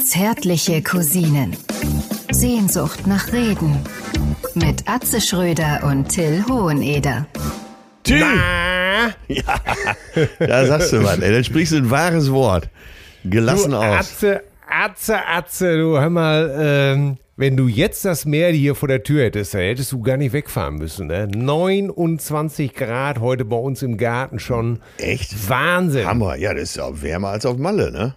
Zärtliche Cousinen. Sehnsucht nach Reden. Mit Atze Schröder und Till Hoheneder. Till! Ja, da sagst du was, ey. Dann sprichst du ein wahres Wort. Gelassen du, aus. Atze, Atze, Atze, du hör mal, ähm, wenn du jetzt das Meer hier vor der Tür hättest, dann hättest du gar nicht wegfahren müssen. Ne? 29 Grad heute bei uns im Garten schon. Echt? Wahnsinn. Hammer. Ja, das ist auch wärmer als auf Malle, ne?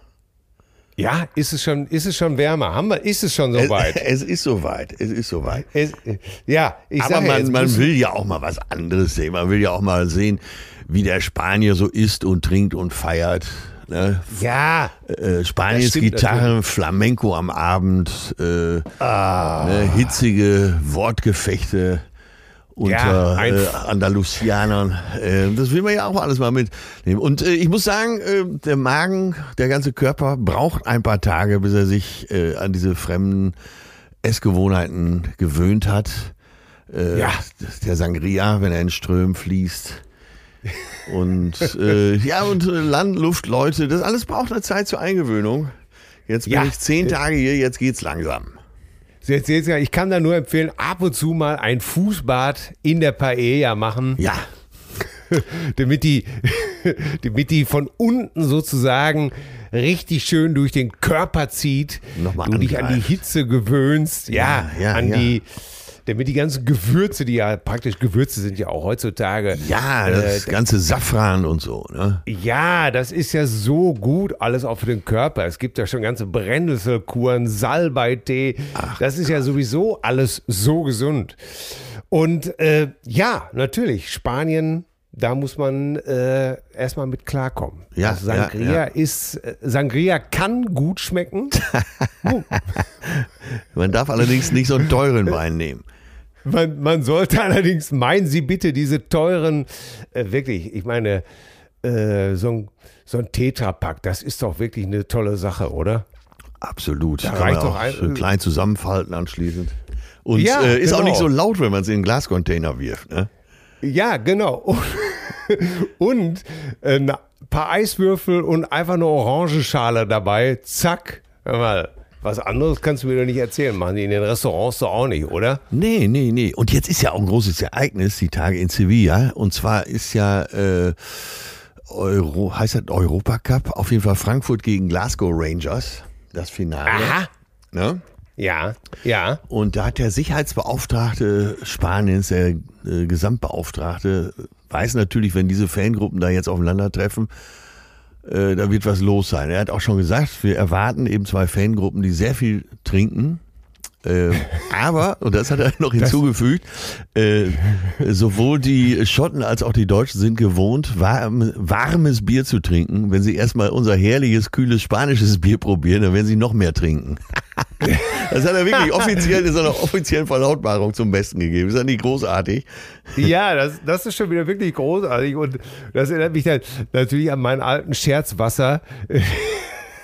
Ja, ist es schon, ist es schon wärmer? Haben wir, ist es schon soweit? Es, es ist soweit. Es ist soweit. Es, ja, ich Aber sag ja, man, man will ja auch mal was anderes sehen. Man will ja auch mal sehen, wie der Spanier so isst und trinkt und feiert. Ne? Ja, Äh, Spaniens Das stimmt Gitarre, Flamenco am Abend, äh, Ah. ne, hitzige Wortgefechte unter Ja, äh, Andalusianern. Äh, das will man ja auch alles mal mitnehmen. Und äh, ich muss sagen, äh, der Magen, der ganze Körper braucht ein paar Tage, bis er sich äh, an diese fremden Essgewohnheiten gewöhnt hat. Äh, Ja. Der Sangria, wenn er in Strömen fließt. Und ja, und Land, Luft, Leute, das alles braucht eine Zeit zur Eingewöhnung. Jetzt bin Ja. ich zehn Tage hier, jetzt geht's langsam. Ich kann da nur empfehlen, ab und zu mal ein Fußbad in der Paella machen, Ja, damit die, damit die von unten sozusagen richtig schön durch den Körper zieht, Nochmal du dich an die angreift. Hitze gewöhnst, ja, Ja, ja, an ja. die, damit die ganzen Gewürze, die ja praktisch Gewürze sind ja auch heutzutage, ja, das Äh, ganze Safran und so. Ne? Ja, das ist ja so gut alles auch für den Körper. Es gibt ja schon ganze Brennnesselkuren, Salbeitee. Das ist ja sowieso alles so gesund. Und äh, ja, natürlich, Spanien, da muss man äh, erstmal mit klarkommen. Ja, also Sangria ja, ja. ist, äh, Sangria kann gut schmecken. Man darf allerdings nicht so einen teuren Wein nehmen. Man, man sollte allerdings, meinen Sie bitte, diese teuren, äh, wirklich, ich meine, äh, so ein, so ein Tetrapack, das ist doch wirklich eine tolle Sache, oder? Absolut. Kann reicht man doch auch ein- klein zusammenfalten anschließend. Und Ja, äh, ist auch genau. nicht so laut, wenn man es in einen Glascontainer wirft. Ne? Ja, genau. Und, und äh, ein paar Eiswürfel und einfach eine Orangenschale dabei. Zack. Hör mal, was anderes kannst du mir doch nicht erzählen. Machen die in den Restaurants doch auch nicht, oder? Nee, nee, nee. Und jetzt ist ja auch ein großes Ereignis, die Tage in Sevilla. Und zwar ist ja, äh, Euro, heißt das Europacup? Auf jeden Fall Frankfurt gegen Glasgow Rangers. Das Finale. Aha. Ne? Ja, ja. Und da hat der Sicherheitsbeauftragte Spaniens, der äh, Gesamtbeauftragte, weiß natürlich, wenn diese Fangruppen da jetzt aufeinandertreffen, äh, da wird was los sein. Er hat auch schon gesagt, wir erwarten eben zwei Fangruppen, die sehr viel trinken. Äh, aber, und das hat er noch hinzugefügt, äh, sowohl die Schotten als auch die Deutschen sind gewohnt, warm, warmes Bier zu trinken. Wenn sie erstmal unser herrliches, kühles spanisches Bier probieren, dann werden sie noch mehr trinken. Das hat er wirklich offiziell in seiner offiziellen Verlautbarung zum Besten gegeben. Ist das nicht großartig? Ja, das, das ist schon wieder wirklich großartig und das erinnert mich dann natürlich an meinen alten Scherzwasser.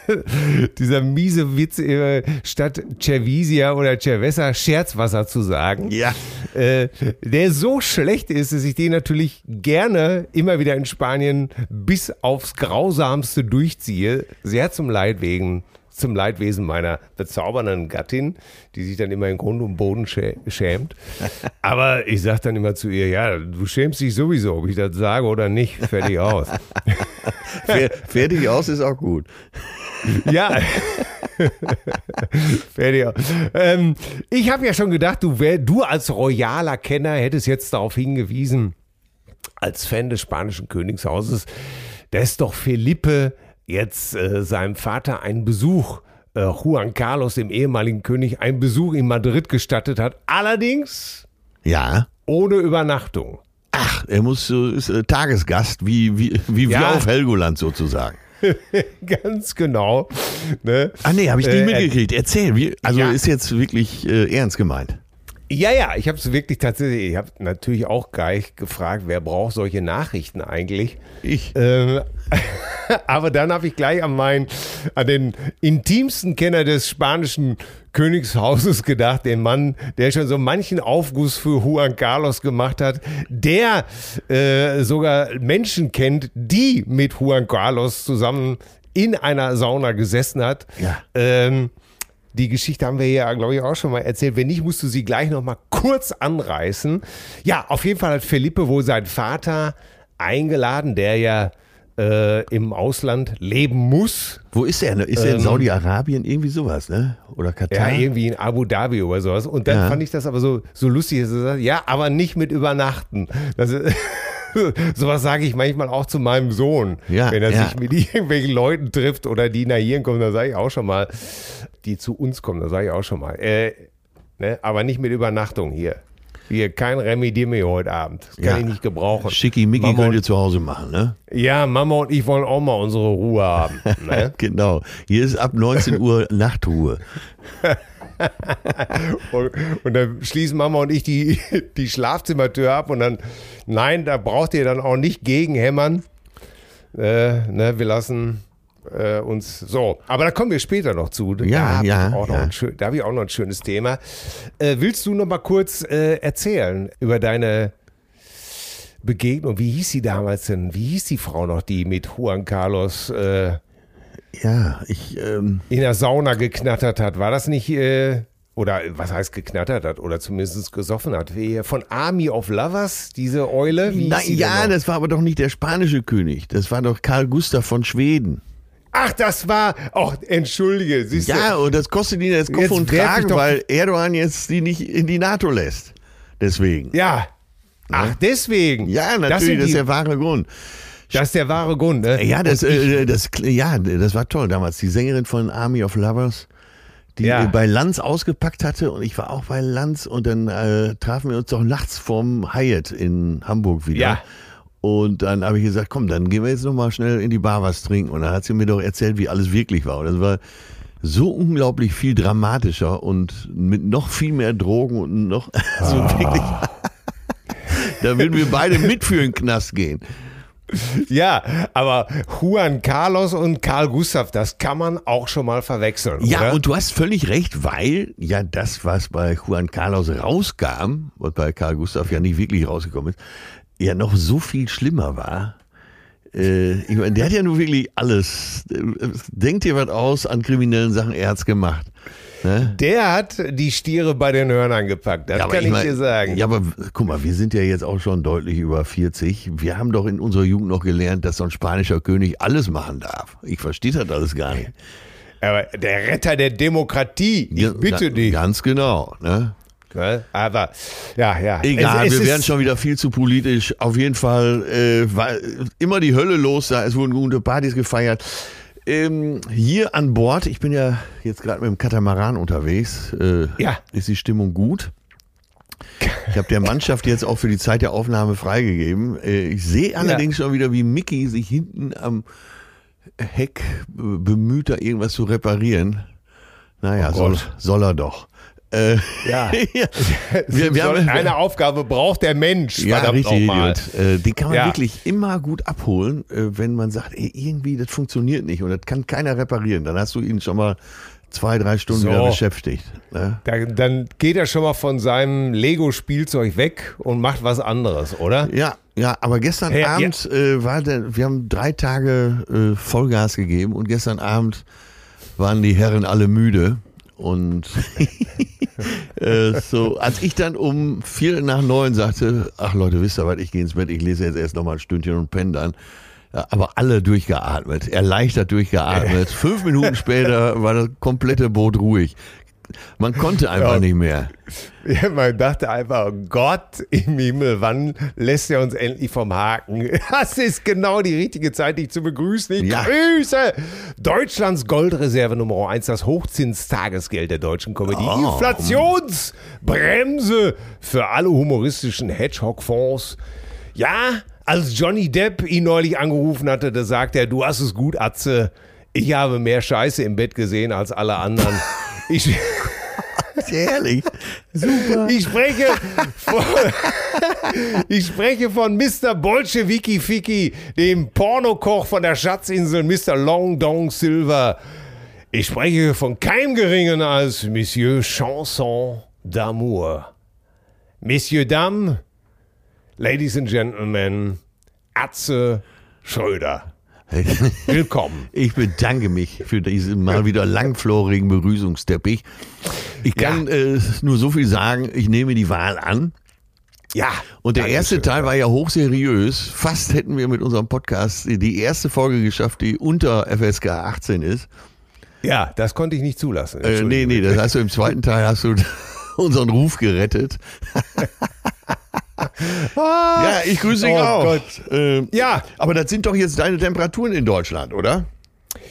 Dieser miese Witz, äh, statt Cervisia oder Cerveza Scherzwasser zu sagen. Ja. Äh, der so schlecht ist, dass ich den natürlich gerne immer wieder in Spanien bis aufs Grausamste durchziehe. Sehr zum Leidwegen, zum Leidwesen meiner bezaubernden Gattin, die sich dann immer in Grund und Boden schä schämt. Aber ich sage dann immer zu ihr, ja, du schämst dich sowieso, ob ich das sage oder nicht. Fertig aus. Fer- Fertig aus ist auch gut. Ja. Fertig. Ähm, ich habe ja schon gedacht, du, wär, du als royaler Kenner hättest jetzt darauf hingewiesen, als Fan des spanischen Königshauses, dass doch Felipe jetzt äh, seinem Vater einen Besuch, äh, Juan Carlos, dem ehemaligen König, einen Besuch in Madrid gestattet hat. Allerdings Ja. ohne Übernachtung. Ach, er muss ist äh, Tagesgast, wie, wie, wie wir Ja. auf Helgoland sozusagen. Ganz genau. Ne? Ah nee, habe ich nicht Äh, mitgekriegt. Erzähl, wie, also Ja. ist jetzt wirklich äh, ernst gemeint. Ja, ja, ich habe es wirklich tatsächlich, ich habe natürlich auch gleich gefragt, wer braucht solche Nachrichten eigentlich? Ich. Ähm, aber dann habe ich gleich an meinen, an den intimsten Kenner des spanischen Königshauses gedacht, den Mann, der schon so manchen Aufguss für Juan Carlos gemacht hat, der äh, sogar Menschen kennt, die mit Juan Carlos zusammen in einer Sauna gesessen hat. Ja. Ähm, die Geschichte haben wir ja, glaube ich, auch schon mal erzählt. Wenn nicht, musst du sie gleich noch mal kurz anreißen. Ja, auf jeden Fall hat Felipe wohl seinen Vater eingeladen, der ja äh, im Ausland leben muss. Wo ist er? Ist er in Ähm, Saudi-Arabien? Irgendwie sowas, ne? Oder Ja, Katar? irgendwie in Abu Dhabi oder sowas. Und dann Ja. fand ich das aber so, so lustig, dass er sagt, ja, aber nicht mit Übernachten. Das ist, sowas sage ich manchmal auch zu meinem Sohn. Ja, wenn er ja. sich mit irgendwelchen Leuten trifft oder die nach hier kommen, dann sage ich auch schon mal, die zu uns kommen, dann sage ich auch schon mal. Äh, ne, aber nicht mit Übernachtung hier. Hier, kein Remedimio heute Abend. Das kann Ja. ich nicht gebrauchen. Schickimicki Mama könnt ihr zu Hause machen, ne? ja, Mama und ich wollen auch mal unsere Ruhe haben. Ne? Genau. Hier ist ab 19 Uhr Nachtruhe. Und, und dann schließen Mama und ich die, die Schlafzimmertür ab und dann, nein, da braucht ihr dann auch nicht gegenhämmern. Äh, ne, wir lassen äh, uns so. Aber da kommen wir später noch zu. Da Ja, hab ja, auch ja. schön, da habe ich auch noch ein schönes Thema. Äh, willst du noch mal kurz äh, erzählen über deine Begegnung? Wie hieß sie damals denn? Wie hieß die Frau noch, die mit Juan Carlos äh, Ja, ich, ähm, in der Sauna geknattert hat. War das nicht, äh, oder was heißt geknattert hat, oder zumindest gesoffen hat? Von Army of Lovers, diese Eule? Wie denn ja, das war aber doch nicht der spanische König. Das war doch Karl Gustav von Schweden. Ach, das war, oh, entschuldige, siehst Ja, und das kostet ihnen jetzt Kopf Jetzt und Kragen, doch- weil Erdogan jetzt die nicht in die NATO lässt. Deswegen. Ja. Ach, deswegen. Ja, das, natürlich, das, die, ist der wahre Grund. das ist der wahre Grund, ne? Ja, das, äh, das, ja, das war toll damals. Die Sängerin von Army of Lovers, die Ja. bei Lanz ausgepackt hatte und ich war auch bei Lanz und dann äh, trafen wir uns doch nachts vom Hyatt in Hamburg wieder. Ja. Und dann habe ich gesagt, komm, dann gehen wir jetzt nochmal schnell in die Bar was trinken. Und dann hat sie mir doch erzählt, wie alles wirklich war. Und das war so unglaublich viel dramatischer und mit noch viel mehr Drogen und noch so wirklich. da würden wir beide mit für den Knast gehen. ja, aber Juan Carlos und Karl Gustav, das kann man auch schon mal verwechseln, Ja, oder? und du hast völlig recht, weil ja das, was bei Juan Carlos rauskam, was bei Karl Gustav ja nicht wirklich rausgekommen ist, ja noch so viel schlimmer war. Äh, ich meine, der hat ja nun wirklich alles. Denkt dir was aus an kriminellen Sachen, er hat's gemacht. Ne? Der hat die Stiere bei den Hörnern gepackt, das Ja, kann ich, mein- dir sagen. Ja, aber guck mal, wir sind ja jetzt auch schon deutlich über 40. Wir haben doch in unserer Jugend noch gelernt, dass so ein spanischer König alles machen darf. Ich verstehe das alles gar nicht. Aber der Retter der Demokratie, ich Ja, bitte ga- dich. Ganz genau. Ne? Aber, ja, ja. Egal, Es- es wir werden schon wieder viel zu politisch. Auf jeden Fall äh, war immer die Hölle los da. Es wurden gute Partys gefeiert. Ähm, hier an Bord, ich bin ja jetzt gerade mit dem Katamaran unterwegs, äh, Ja. ist die Stimmung gut. Ich habe der Mannschaft jetzt auch für die Zeit der Aufnahme freigegeben. Äh, ich sehe allerdings schon wieder, wie Mickey sich hinten am Heck äh, bemüht, da irgendwas zu reparieren. Naja, Oh soll, soll er doch. Äh, Ja. ja. wir, wir haben, eine Aufgabe braucht der Mensch. ja, richtig, nochmal. Äh, den kann man Ja. wirklich immer gut abholen, äh, wenn man sagt, ey, irgendwie, das funktioniert nicht und das kann keiner reparieren. Dann hast du ihn schon mal zwei, drei Stunden So. wieder beschäftigt. Ne? Da, dann geht er schon mal von seinem Lego-Spielzeug weg und macht was anderes, oder? Ja, ja, aber gestern Ja, Abend äh, war der, wir haben drei Tage äh, Vollgas gegeben und gestern Abend waren die Herren alle müde. Und äh, so, als ich dann um vier nach neun sagte, ach Leute, wisst ihr was, ich gehe ins Bett, ich lese jetzt erst noch mal ein Stündchen und penne dann. Ja, aber alle durchgeatmet, erleichtert durchgeatmet. Fünf Minuten später war das komplette Boot ruhig. Man konnte einfach Ja. nicht mehr. Ja, man dachte einfach, Gott im Himmel, wann lässt er uns endlich vom Haken? Das ist genau die richtige Zeit, dich zu begrüßen. Ich Ja. grüße Deutschlands Goldreserve Nummer 1, das Hochzinstagesgeld der deutschen Comedy. Oh. Inflationsbremse für alle humoristischen Hedgehog-Fonds. Ja, als Johnny Depp ihn neulich angerufen hatte, da sagt er, du hast es gut, Atze. Ich habe mehr Scheiße im Bett gesehen als alle anderen. Ich... Ehrlich. Super. Ich spreche von, ich spreche von Mr. Bolschewiki Fiki, dem Pornokoch von der Schatzinsel Mr. Long Dong Silver. Ich spreche von keinem Geringen als Monsieur Chanson d'amour. Messieurs, Dames, Ladies and Gentlemen, Atze Schröder. Willkommen. Ich bedanke mich für diesen mal wieder langflorigen Begrüßungsteppich. Ich kann Ja. äh, nur so viel sagen, ich nehme die Wahl an. Ja. Und der erste Dankeschön. Teil war ja hochseriös. Fast hätten wir mit unserem Podcast die erste Folge geschafft, die unter FSK 18 ist. Ja, das konnte ich nicht zulassen. Äh, nee, nee, das heißt, du im zweiten Teil hast du unseren Ruf gerettet. ja, ich grüße dich Oh auch. Gott. Ähm, Ja. aber das sind doch jetzt deine Temperaturen in Deutschland, oder?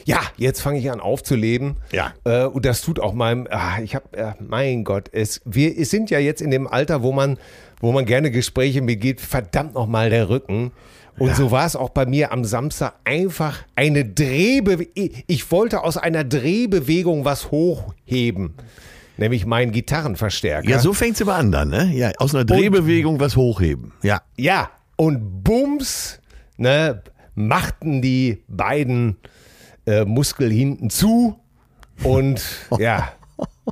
Ja, jetzt fange ich an aufzuleben. Ja. Äh, und das tut auch meinem, ah, ich habe, äh, mein Gott, es, wir es sind ja jetzt in dem Alter, wo man, wo man gerne Gespräche mir geht, verdammt nochmal der Rücken. Und so war es auch bei mir am Samstag einfach eine Drehbewegung. Ich wollte aus einer Drehbewegung was hochheben. Nämlich meinen Gitarrenverstärker. Ja, so fängt's immer an dann, ne? Ja, aus einer Drehbewegung was hochheben. Ja. Ja, und bums, ne, machten die beiden äh, Muskel hinten zu und ja,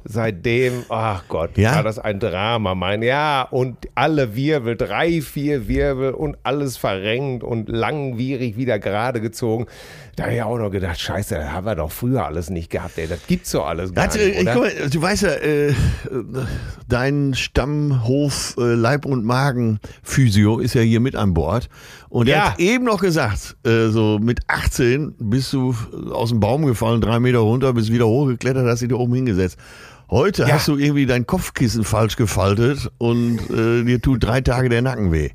seitdem, ach Gott, Ja? war das ein Drama, mein, ja, und alle Wirbel, drei, vier Wirbel und alles verrenkt und langwierig wieder gerade gezogen. Da habe ich auch noch gedacht, scheiße, das haben wir doch früher alles nicht gehabt, ey, das gibt's doch alles gar Hat, nicht, mal, du weißt ja, äh, dein Stammhof äh, Leib- und Magen-Physio ist ja hier mit an Bord. Und er Ja. hat eben noch gesagt, äh, so mit 18 bist du aus dem Baum gefallen, drei Meter runter, bist wieder hochgeklettert, hast dich da oben hingesetzt. Heute Ja. hast du irgendwie dein Kopfkissen falsch gefaltet und äh, dir tut drei Tage der Nacken weh.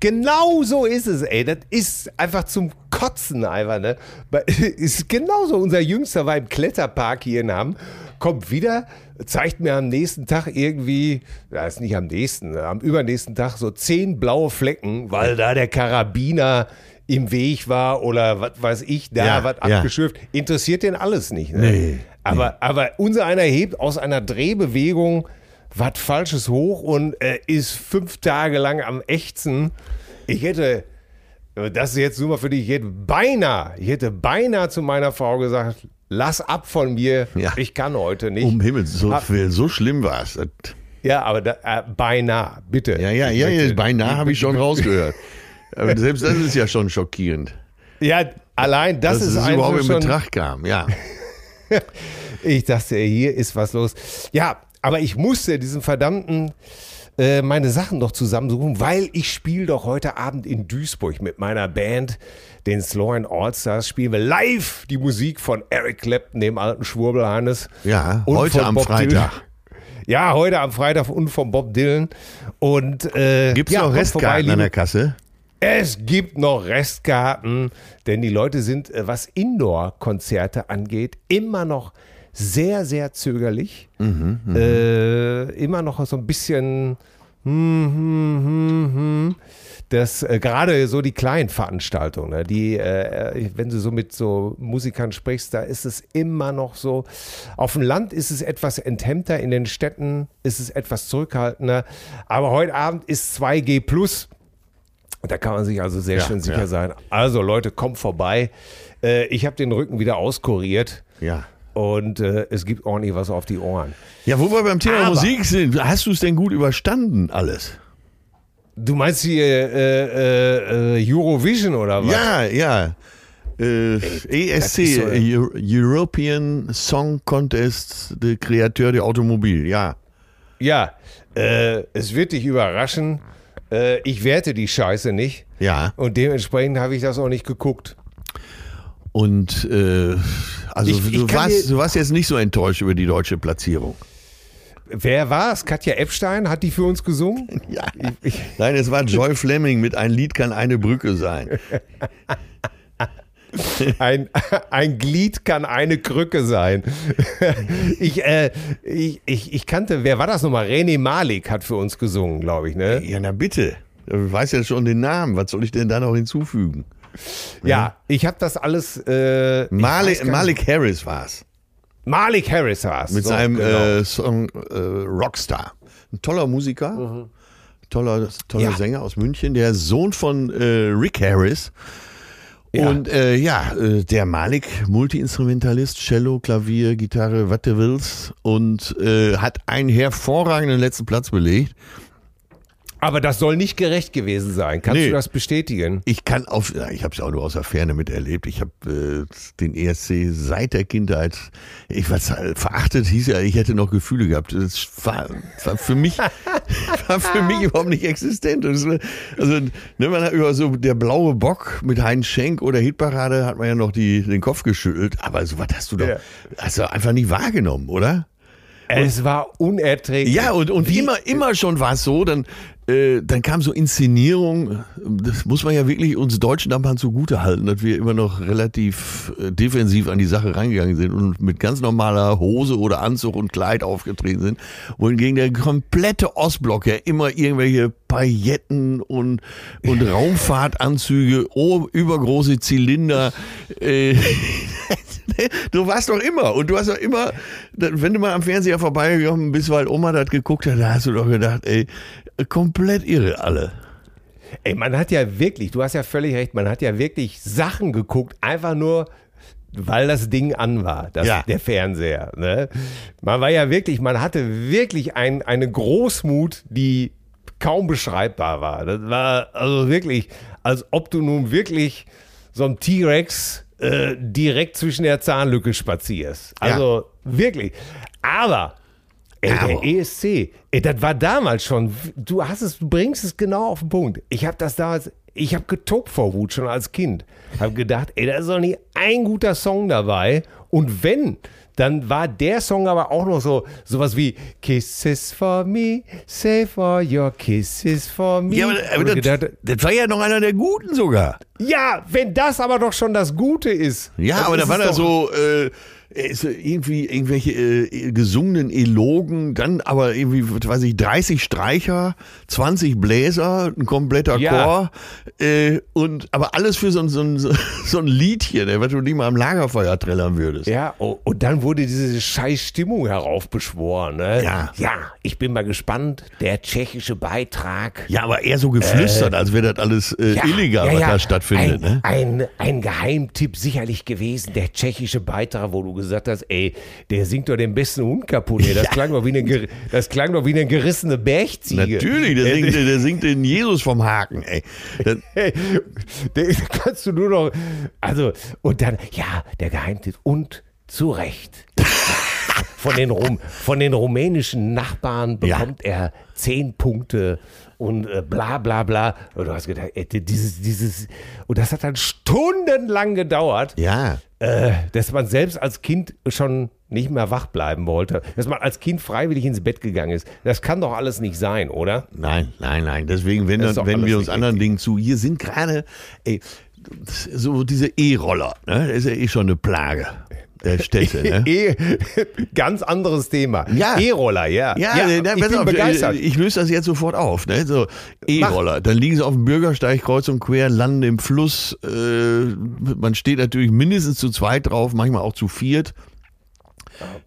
Genau so ist es, ey. Das ist einfach zum Kotzen einfach, ne? Ist genauso. Unser Jüngster war im Kletterpark hier in Hamm, kommt wieder, zeigt mir am nächsten Tag irgendwie, ja, ist nicht am nächsten, am übernächsten Tag so zehn blaue Flecken, weil da der Karabiner im Weg war oder was weiß ich, da Ja, was ja. abgeschürft. Interessiert den alles nicht, ne? Nee, Aber, aber unser einer hebt aus einer Drehbewegung was Falsches hoch und äh, ist fünf Tage lang am Ächzen. Ich hätte, äh, das ist jetzt nur mal für dich, ich hätte beinahe, ich hätte beinahe zu meiner Frau gesagt, lass ab von mir, Ja. ich kann heute nicht. Um Himmels, so, Ah. so schlimm war es. Ja, aber da, äh, beinahe, bitte. Ja, ja, ja, ja beinahe habe ich schon rausgehört. Aber selbst das ist ja schon schockierend, Ja, allein das dass ist es überhaupt in Betracht kam. Ja. Ich dachte, hier ist was los. Ja, aber ich musste diesen verdammten äh, meine Sachen noch zusammensuchen, weil ich spiele doch heute Abend in Duisburg mit meiner Band, den Sloan Allstars, spielen wir live die Musik von Eric Clapton, dem alten Schwurbel Hannes. Ja, heute am Bob Freitag. Dylan. Ja, heute am Freitag und von Bob Dylan. Und äh, Gibt es ja, noch Restkarten vorbei, an der Kasse? Es gibt noch Restkarten, denn die Leute sind, äh, was Indoor-Konzerte angeht, immer noch sehr, sehr zögerlich. äh, immer noch so ein bisschen. Hm, hm, hm. Das äh, gerade so die kleinen Veranstaltungen, ne, die, äh, wenn du so mit so Musikern sprichst, da ist es immer noch so. Auf dem Land ist es etwas enthemmter, in den Städten ist es etwas zurückhaltender. Aber heute Abend ist 2G Plus. Da kann man sich also sehr Ja, schön sicher ja. sein. Also Leute, kommt vorbei. Äh, ich habe den Rücken wieder auskuriert Ja. und äh, es gibt ordentlich was auf die Ohren. Ja, wo wir beim Thema Aber- Musik sind, hast du es denn gut überstanden alles? Du meinst hier äh, äh, Eurovision oder was? Ja, ja. Äh, ESC, ist so, ey. Eu- European Song Contest, der Kreateur der Automobil, ja. Ja, äh, es wird dich überraschen. Äh, ich werte die Scheiße nicht. Ja. Und dementsprechend habe ich das auch nicht geguckt. Und äh, also Ich- ich du, warst, du warst jetzt nicht so enttäuscht über die deutsche Platzierung. Wer war es? Katja Epstein hat die für uns gesungen? Ja. Nein, es war Joy Fleming mit Ein Lied kann eine Brücke sein. Ein, ein Glied kann eine Krücke sein. Ich, äh, ich, ich, ich kannte, wer war das nochmal? René Malik hat für uns gesungen, glaube ich, ne? Ja, na bitte. Du weißt ja schon den Namen. Was soll ich denn da noch hinzufügen? Ja, ich habe das alles. Äh, ich weiß Malik, Malik Harris war es. Malik Harris war es. Mit so, seinem genau. äh, Song äh, Rockstar. Ein toller Musiker, toller, toller Mhm. Ja. Sänger aus München, der Sohn von äh, Rick Harris. Und äh, ja, äh, der Malik, Multiinstrumentalist, Cello, Klavier, Gitarre, was du willst. Und äh, hat einen hervorragenden letzten Platz belegt. Aber das soll nicht gerecht gewesen sein. Kannst Nee. du das bestätigen? Ich kann auf, ich habe es auch nur aus der Ferne miterlebt. Ich habe äh, den ESC seit der Kindheit, ich was verachtet hieß ja, ich hätte noch Gefühle gehabt. Das war, war für mich, war für mich überhaupt nicht existent. Das, also, ne, man hat über so der blaue Bock mit Heinz Schenk oder Hitparade hat man ja noch die, den Kopf geschüttelt. Aber so was hast du doch, Ja. hast du einfach nicht wahrgenommen, oder? Es war unerträglich. Ja, und, und immer, immer schon war es so, dann, äh, dann kam so Inszenierung, das muss man ja wirklich uns Deutschen damals zugute halten, dass wir immer noch relativ äh, defensiv an die Sache reingegangen sind und mit ganz normaler Hose oder Anzug und Kleid aufgetreten sind, wohingegen der komplette Ostblock ja immer irgendwelche Pailletten und, und Raumfahrtanzüge, oh, übergroße Zylinder, äh, Du warst doch immer und du hast doch immer, wenn du mal am Fernseher vorbeigekommen bist, weil Oma das geguckt hat, da hast du doch gedacht, ey, komplett irre alle. Ey, man hat ja wirklich, du hast ja völlig recht, man hat ja wirklich Sachen geguckt, einfach nur, weil das Ding an war, das, Ja. der Fernseher. Ne? Man war ja wirklich, man hatte wirklich ein, eine Großmut, die kaum beschreibbar war. Das war also wirklich, als ob du nun wirklich so ein T-Rex äh, direkt zwischen der Zahnlücke spazierst. Also wirklich. Aber Ey, der ESC, ey, das war damals schon, du hast es, du bringst es genau auf den Punkt. Ich habe das damals, ich habe getobt vor Wut schon als Kind. Habe gedacht, ey, da ist doch nicht ein guter Song dabei. Und wenn, dann war der Song aber auch noch so, sowas wie Kisses for me, say for your kisses for me. Ja, aber, aber das, gedacht, das war ja noch einer der Guten sogar. ja, wenn das aber doch schon das Gute ist. Ja, aber da war da so äh, ist irgendwie irgendwelche äh, gesungenen Elogen, dann aber irgendwie, was weiß ich, 30 Streicher, 20 Bläser, ein kompletter Ja. Chor äh, und aber alles für so ein, so ein, so ein Liedchen, ey, was du nicht mal am Lagerfeuer trällern würdest. Ja, oh, und dann wurde diese scheiß Stimmung heraufbeschworen. Ne? Ja. ja, ich bin mal gespannt. Der tschechische Beitrag. Ja, aber eher so geflüstert, als wäre das alles äh, Ja, illegal, ja, was da stattfindet. Ein, ne? ein, ein Geheimtipp sicherlich gewesen, der tschechische Beitrag, wo du gesagt hast, ey, der singt doch den besten Hund kaputt. Ey. Das, klang doch wie eine, das klang doch wie eine gerissene Bergziege. Natürlich, der singt, der singt den Jesus vom Haken, ey. Hey, den kannst du nur noch. Also, und dann, ja, der Geheimtipp. Und zu Recht. Von den, Rum, von den rumänischen Nachbarn Ja. bekommt er zehn Punkte und äh, bla bla bla. Und du hast gedacht, ey, dieses, dieses. Und das hat dann stundenlang gedauert, ja. Äh, dass man selbst als Kind schon nicht mehr wach bleiben wollte. Dass man als Kind freiwillig ins Bett gegangen ist. Das kann doch alles nicht sein, oder? Nein, nein, nein. Deswegen wenden, wenden wir uns anderen Dingen zu. Hier sind gerade, ey, so diese E-Roller, ne? Das ist ja eh schon eine Plage der Städte, ne? E ganz anderes Thema. Ja. E-Roller, ja. Ja, ne, ich pass bin auf, begeistert. Ich löse das jetzt sofort auf. Ne? So E-Roller. Dann liegen sie auf dem Bürgersteig kreuz und quer, landen im Fluss. Äh, man steht natürlich mindestens zu zweit drauf, manchmal auch zu viert.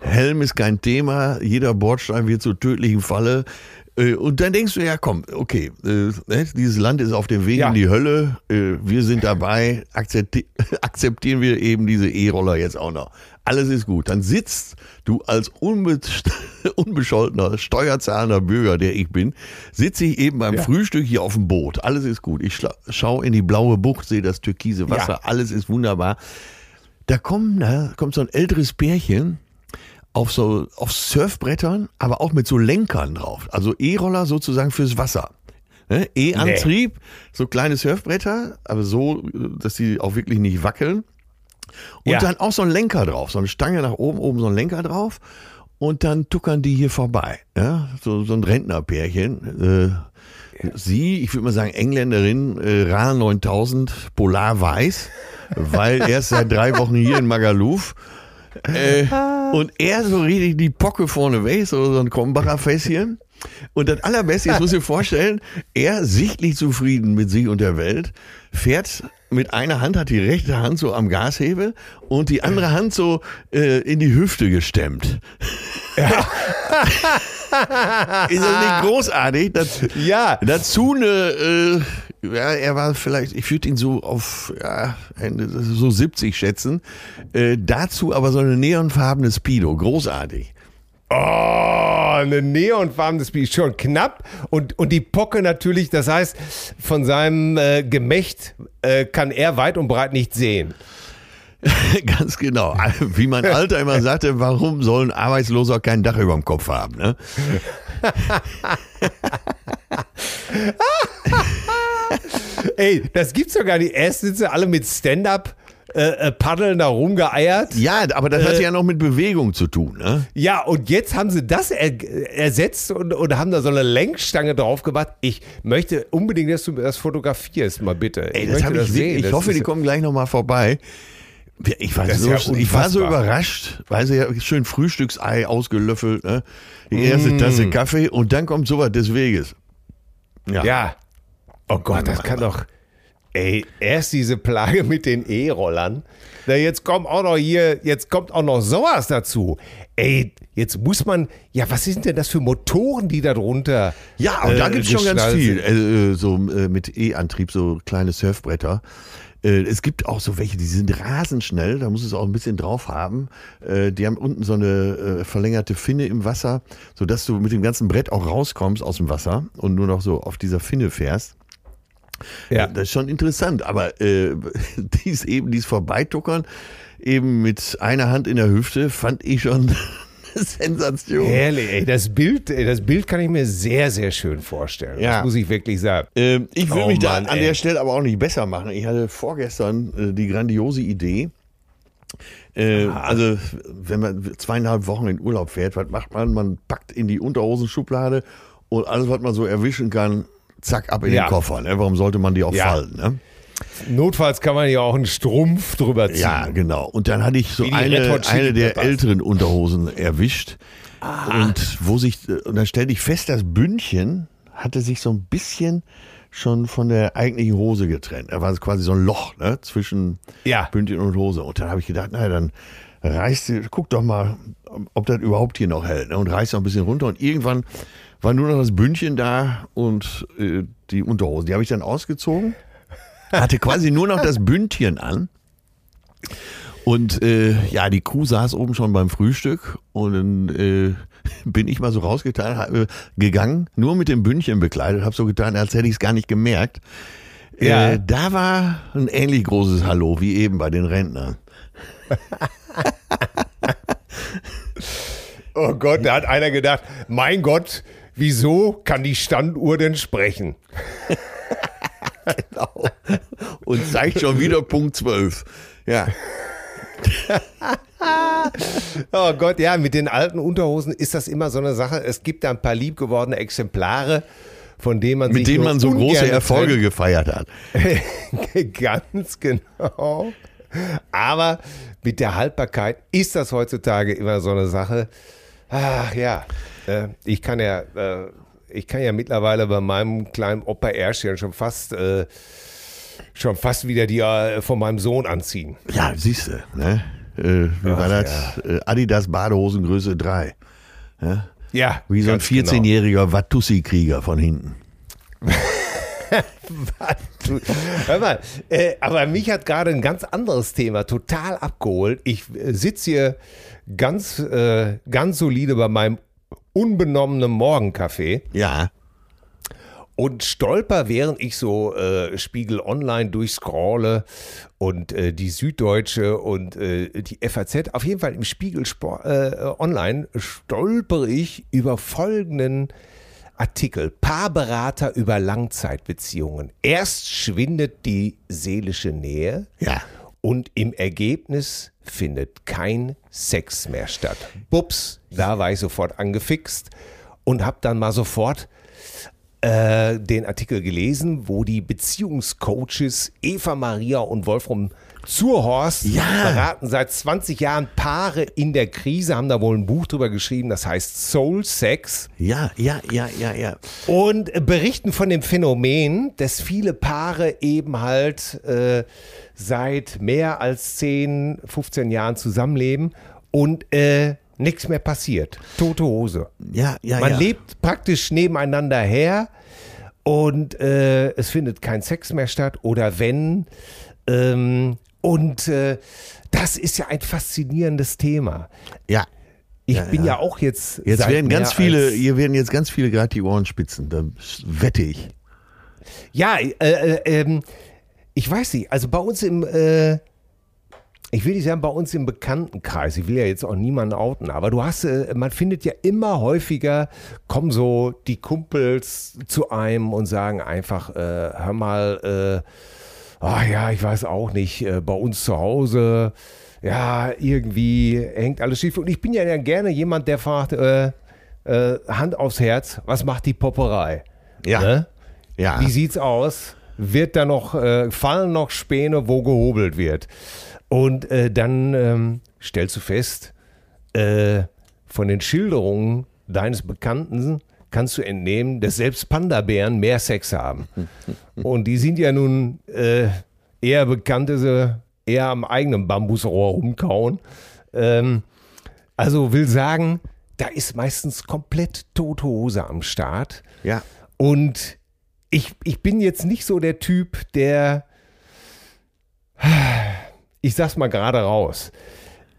Helm ist kein Thema. Jeder Bordstein wird zur tödlichen Falle. Äh, Und dann denkst du, ja komm, okay, äh, ne, dieses Land ist auf dem Weg Ja. in die Hölle, äh, wir sind dabei, akzepti akzeptieren wir eben diese E-Roller jetzt auch noch. Alles ist gut. Dann sitzt du als unbe unbescholtener, steuerzahlender Bürger, der ich bin, sitze ich eben beim Ja. Frühstück hier auf dem Boot. Alles ist gut. Ich schaue in die blaue Bucht, sehe das türkise Wasser, Ja. alles ist wunderbar. Da kommen, da kommt so ein älteres Pärchen auf so auf Surfbrettern, aber auch mit so Lenkern drauf. Also E-Roller sozusagen fürs Wasser. Ne? E-Antrieb, so kleine Surfbretter, aber so, dass sie auch wirklich nicht wackeln. Und Ja. dann auch so ein Lenker drauf, so eine Stange nach oben, oben so ein Lenker drauf. Und dann tuckern die hier vorbei. Ja? So, so ein Rentnerpärchen. Äh, Sie, ich würde mal sagen Engländerin, äh, RA 9000, Polar Weiß, weil erst seit drei Wochen hier in Magaluf. Äh, und er so richtig die Pocke vorne weg, so, so ein Krombacher Fässchen. Und das Allerbeste, jetzt muss ich vorstellen, er sichtlich zufrieden mit sich und der Welt, fährt mit einer Hand, hat die rechte Hand so am Gashebel und die andere Hand so äh, in die Hüfte gestemmt. Ist das nicht großartig? Das, Ja. Dazu eine, äh, ja, er war vielleicht, ich würde ihn so auf ja, so 70 schätzen. Äh, dazu aber so eine neonfarbene Speedo, großartig. Oh, eine neonfarbenes Bier, schon knapp. Und, und die Pocke natürlich, das heißt, von seinem äh, Gemächt äh, kann er weit und breit nicht sehen. Ganz genau. Wie mein Alter immer sagte, warum soll ein Arbeitsloser kein Dach über dem Kopf haben? Ne? Ey, das gibt's doch gar nicht. Erst sind sie alle mit Stand-up. Äh, äh, paddeln da rumgeeiert. Ja, aber das hat ja noch mit Bewegung zu tun. Ne? Ja, und jetzt haben sie das er, ersetzt und, und haben da so eine Lenkstange drauf gemacht. Ich möchte unbedingt, dass du das fotografierst, mal bitte. Ey, das habe ich, sehen. ich hoffe, die kommen gleich nochmal vorbei. Ich war, so, ja ich war so überrascht, weil sie ja schön Frühstücksei ausgelöffelt, ne? die erste mm. Tasse Kaffee und dann kommt sowas des Weges. Ja. ja. Oh Gott, das kann doch. Ey, erst diese Plage mit den E-Rollern. Na, jetzt kommt auch noch hier, jetzt kommt auch noch sowas dazu. Ey, jetzt muss man, ja, was sind denn das für Motoren, die da drunter? Ja, und äh, da gibt es schon ganz viel. Äh, so äh, mit E-Antrieb, so kleine Surfbretter. Äh, es gibt auch so welche, die sind rasend schnell, da muss es auch ein bisschen drauf haben. Äh, die haben unten so eine äh, verlängerte Finne im Wasser, sodass du mit dem ganzen Brett auch rauskommst aus dem Wasser und nur noch so auf dieser Finne fährst. Ja. Das ist schon interessant, aber äh, dies eben, dies Vorbeituckern, eben mit einer Hand in der Hüfte, fand ich schon Sensation. Herrlich, ey, das Bild, das Bild kann ich mir sehr, sehr schön vorstellen. Ja. Das muss ich wirklich sagen. Ähm, ich will oh, mich Mann, da an ey. der Stelle aber auch nicht besser machen. Ich hatte vorgestern äh, die grandiose Idee. Äh, also, wenn man zweieinhalb Wochen in Urlaub fährt, was macht man? Man packt in die Unterhosenschublade und alles, was man so erwischen kann, zack, ab in ja. den Koffer. Ne? Warum sollte man die auch ja. falten? Ne? Notfalls kann man ja auch einen Strumpf drüber ziehen. Ja, genau. Und dann hatte ich so eine, eine der älteren Unterhosen erwischt. Ah. Und wo sich, und dann stellte ich fest, das Bündchen hatte sich so ein bisschen schon von der eigentlichen Hose getrennt. Da war quasi so ein Loch ne, zwischen ja. Bündchen und Hose. Und dann habe ich gedacht, naja, dann reißt du, guck doch mal, ob das überhaupt hier noch hält. Ne, und reißt noch ein bisschen runter. Und irgendwann war nur noch das Bündchen da und äh, die Unterhose. Die habe ich dann ausgezogen hatte quasi nur noch das Bündchen an. Und äh, ja, die Kuh saß oben schon beim Frühstück und dann äh, bin ich mal so rausgetan, hab, äh, gegangen, nur mit dem Bündchen bekleidet, habe so getan, als hätte ich es gar nicht gemerkt. Äh, ja. Äh, da war ein ähnlich großes Hallo wie eben bei den Rentnern. oh Gott, da hat einer gedacht, mein Gott, wieso kann die Standuhr denn sprechen? genau. Und zeigt schon wieder Punkt 12. Ja. oh Gott, ja, mit den alten Unterhosen ist das immer so eine Sache. Es gibt da ein paar liebgewordene Exemplare, von denen man mit denen man so große Erfolge trennt. gefeiert hat. Ganz genau. Aber mit der Haltbarkeit ist das heutzutage immer so eine Sache. Ach ja, äh, ich kann ja äh, ich kann ja mittlerweile bei meinem kleinen Opa Erschchen schon fast, äh, schon fast wieder die äh, von meinem Sohn anziehen. Ja, siehst du, ne? Äh, wie Ach, war das? Ja. Äh, Adidas Badehosengröße 3. Ja? ja wie so ein 14-jähriger genau. Watussi-Krieger von hinten. Hör mal, äh, aber mich hat gerade ein ganz anderes Thema total abgeholt. Ich äh, sitze hier ganz, äh, ganz solide bei meinem unbenommenem Morgenkaffee. Ja. Und stolper, während ich so äh, Spiegel Online durchscrolle und äh, die Süddeutsche und äh, die FAZ, auf jeden Fall im Spiegel Sport, äh, Online stolpere ich über folgenden Artikel. Paarberater über Langzeitbeziehungen. Erst schwindet die seelische Nähe. Ja. Und im Ergebnis findet kein Sex mehr statt. Bups, da war ich sofort angefixt und habe dann mal sofort äh, den Artikel gelesen, wo die Beziehungscoaches Eva Maria und Wolfram Zurhorst ja. beraten seit 20 Jahren Paare in der Krise, haben da wohl ein Buch drüber geschrieben, das heißt Soul Sex. Ja, ja, ja, ja, ja. Und berichten von dem Phänomen, dass viele Paare eben halt äh, seit mehr als 10, 15 Jahren zusammenleben und äh, nichts mehr passiert. Tote Hose. Ja, ja, Man ja. lebt praktisch nebeneinander her und äh, es findet kein Sex mehr statt oder wenn. Ähm, und äh, das ist ja ein faszinierendes Thema. Ja. Ich Ja, bin ja. ja auch jetzt. Jetzt werden ganz viele, hier werden jetzt ganz viele gerade die Ohren spitzen. Da wette ich. Ja, äh, äh, ähm, ich weiß nicht. Also bei uns im, äh, ich will nicht sagen, bei uns im Bekanntenkreis, ich will ja jetzt auch niemanden outen, aber du hast, äh, man findet ja immer häufiger, kommen so die Kumpels zu einem und sagen einfach, äh, hör mal, äh, ah ja, ich weiß auch nicht, äh, bei uns zu Hause, ja, irgendwie hängt alles schief. Und ich bin ja gerne jemand, der fragt, äh, äh, Hand aufs Herz, was macht die Popperei? Ja. Ne? Ja. Wie sieht's aus? Wird da noch, äh, fallen noch Späne, wo gehobelt wird? Und äh, dann ähm, stellst du fest, äh, von den Schilderungen deines Bekannten kannst du entnehmen, dass selbst Panda-Bären mehr Sex haben. Und die sind ja nun äh, eher bekannt, dass sie eher am eigenen Bambusrohr rumkauen. Ähm, also will sagen, da ist meistens komplett tote Hose am Start. Ja. Und ich, ich bin jetzt nicht so der Typ, der, ich sag's mal gerade raus.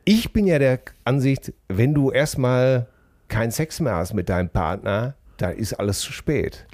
Ich bin ja der Ansicht, wenn du erstmal keinen Sex mehr hast mit deinem Partner, da ist alles zu spät.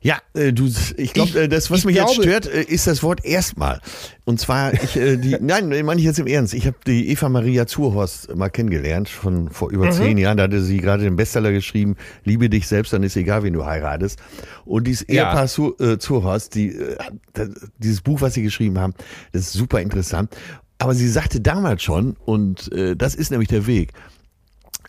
Ja, äh, du, ich glaube, das, was ich mich jetzt glaube- stört, äh, ist das Wort erstmal. Und zwar, ich, äh, die, nein, meine ich jetzt im Ernst. Ich habe die Eva Maria Zurhorst mal kennengelernt, von vor über Mhm. zehn Jahren. Da hatte sie gerade den Bestseller geschrieben, Liebe dich selbst, dann ist egal, wen du heiratest. Und dieses Ja. Ehepaar Zu, äh, Zurhorst, die, äh, das- dieses Buch, was sie geschrieben haben, das ist super interessant. Aber sie sagte damals schon, und äh, das ist nämlich der Weg,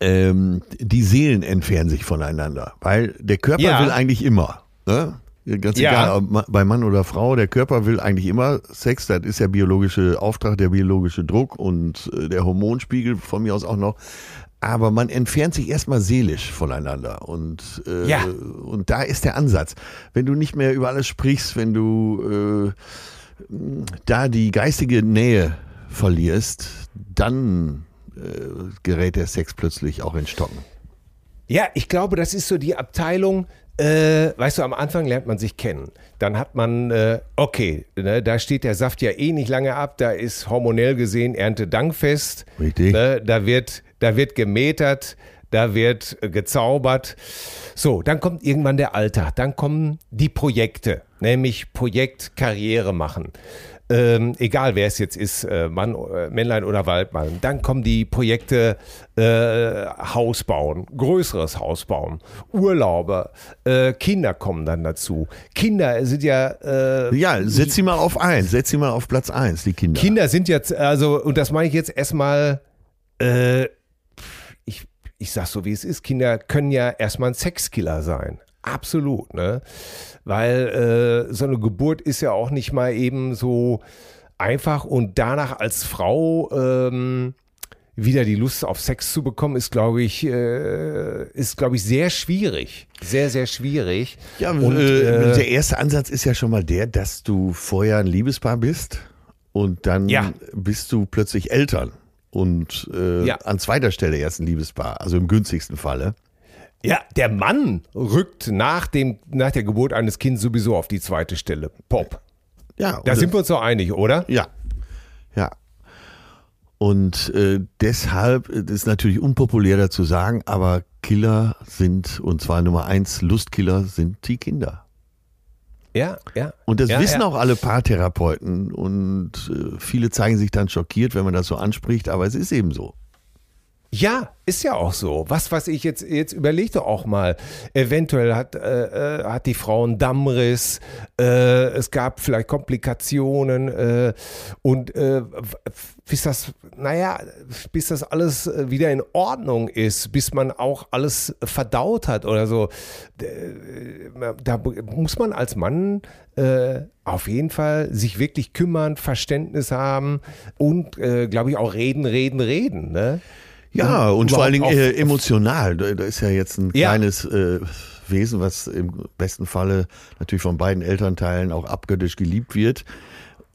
ähm, die Seelen entfernen sich voneinander, weil der Körper Ja. will eigentlich immer. Ne? Ganz Ja. egal, ob bei Mann oder Frau, der Körper will eigentlich immer Sex, das ist der biologische Auftrag, der biologische Druck und äh, der Hormonspiegel von mir aus auch noch. Aber man entfernt sich erstmal seelisch voneinander und, äh, Ja. und da ist der Ansatz. Wenn du nicht mehr über alles sprichst, wenn du äh, da die geistige Nähe verlierst, dann gerät der Sex plötzlich auch in Stocken. Ja, ich glaube, das ist so die Abteilung, äh, weißt du, am Anfang lernt man sich kennen. Dann hat man, äh, okay, ne, da steht der Saft ja eh nicht lange ab, da ist hormonell gesehen Erntedankfest. Richtig. Ne, da, wird, da wird gemetert, da wird äh, gezaubert. So, dann kommt irgendwann der Alltag, dann kommen die Projekte, nämlich Projekt Karriere machen. Ähm, egal wer es jetzt ist, äh, Mann, äh, Männlein oder Waldmann. Dann kommen die Projekte äh, Haus bauen, größeres Haus bauen, Urlaube, äh, Kinder kommen dann dazu. Kinder sind ja äh, Ja, setz sie mal auf eins, setz sie mal auf Platz eins, die Kinder. Kinder sind jetzt, also, und das meine ich jetzt erstmal, äh, ich, ich sag so, wie es ist, Kinder können ja erstmal ein Sexkiller sein. Absolut, ne? Weil äh, so eine Geburt ist ja auch nicht mal eben so einfach und danach als Frau ähm, wieder die Lust auf Sex zu bekommen, ist, glaube ich, äh, ist, glaube ich, sehr schwierig. Sehr, sehr schwierig. Ja, Und, äh, äh, der erste Ansatz ist ja schon mal der, dass du vorher ein Liebespaar bist und dann Ja. bist du plötzlich Eltern und äh, Ja. an zweiter Stelle erst ein Liebespaar, also im günstigsten Falle. Ja, der Mann rückt nach, dem, nach der Geburt eines Kindes sowieso auf die zweite Stelle. Pop. Ja, Da sind wir uns doch einig, oder? Ja, ja. Und äh, deshalb äh, das ist natürlich unpopulär zu sagen, aber Killer sind, und zwar Nummer eins, Lustkiller sind die Kinder. Ja, ja. Und das ja, wissen ja. auch alle Paartherapeuten und äh, viele zeigen sich dann schockiert, wenn man das so anspricht, aber es ist eben so. Ja, ist ja auch so. Was, was ich jetzt, jetzt überleg doch auch mal. Eventuell hat, äh, äh, hat die Frau einen Dammriss, äh, es gab vielleicht Komplikationen äh, und äh, bis das, naja, bis das alles äh, wieder in Ordnung ist, bis man auch alles verdaut hat oder so. Da muss man als Mann auf jeden Fall sich wirklich kümmern, Verständnis haben und, glaube ich, auch reden, reden, reden. Ne? Ja, Um und vor allen Dingen äh, emotional. Da, da ist ja jetzt ein Ja. kleines äh, Wesen, was im besten Falle natürlich von beiden Elternteilen auch abgöttisch geliebt wird.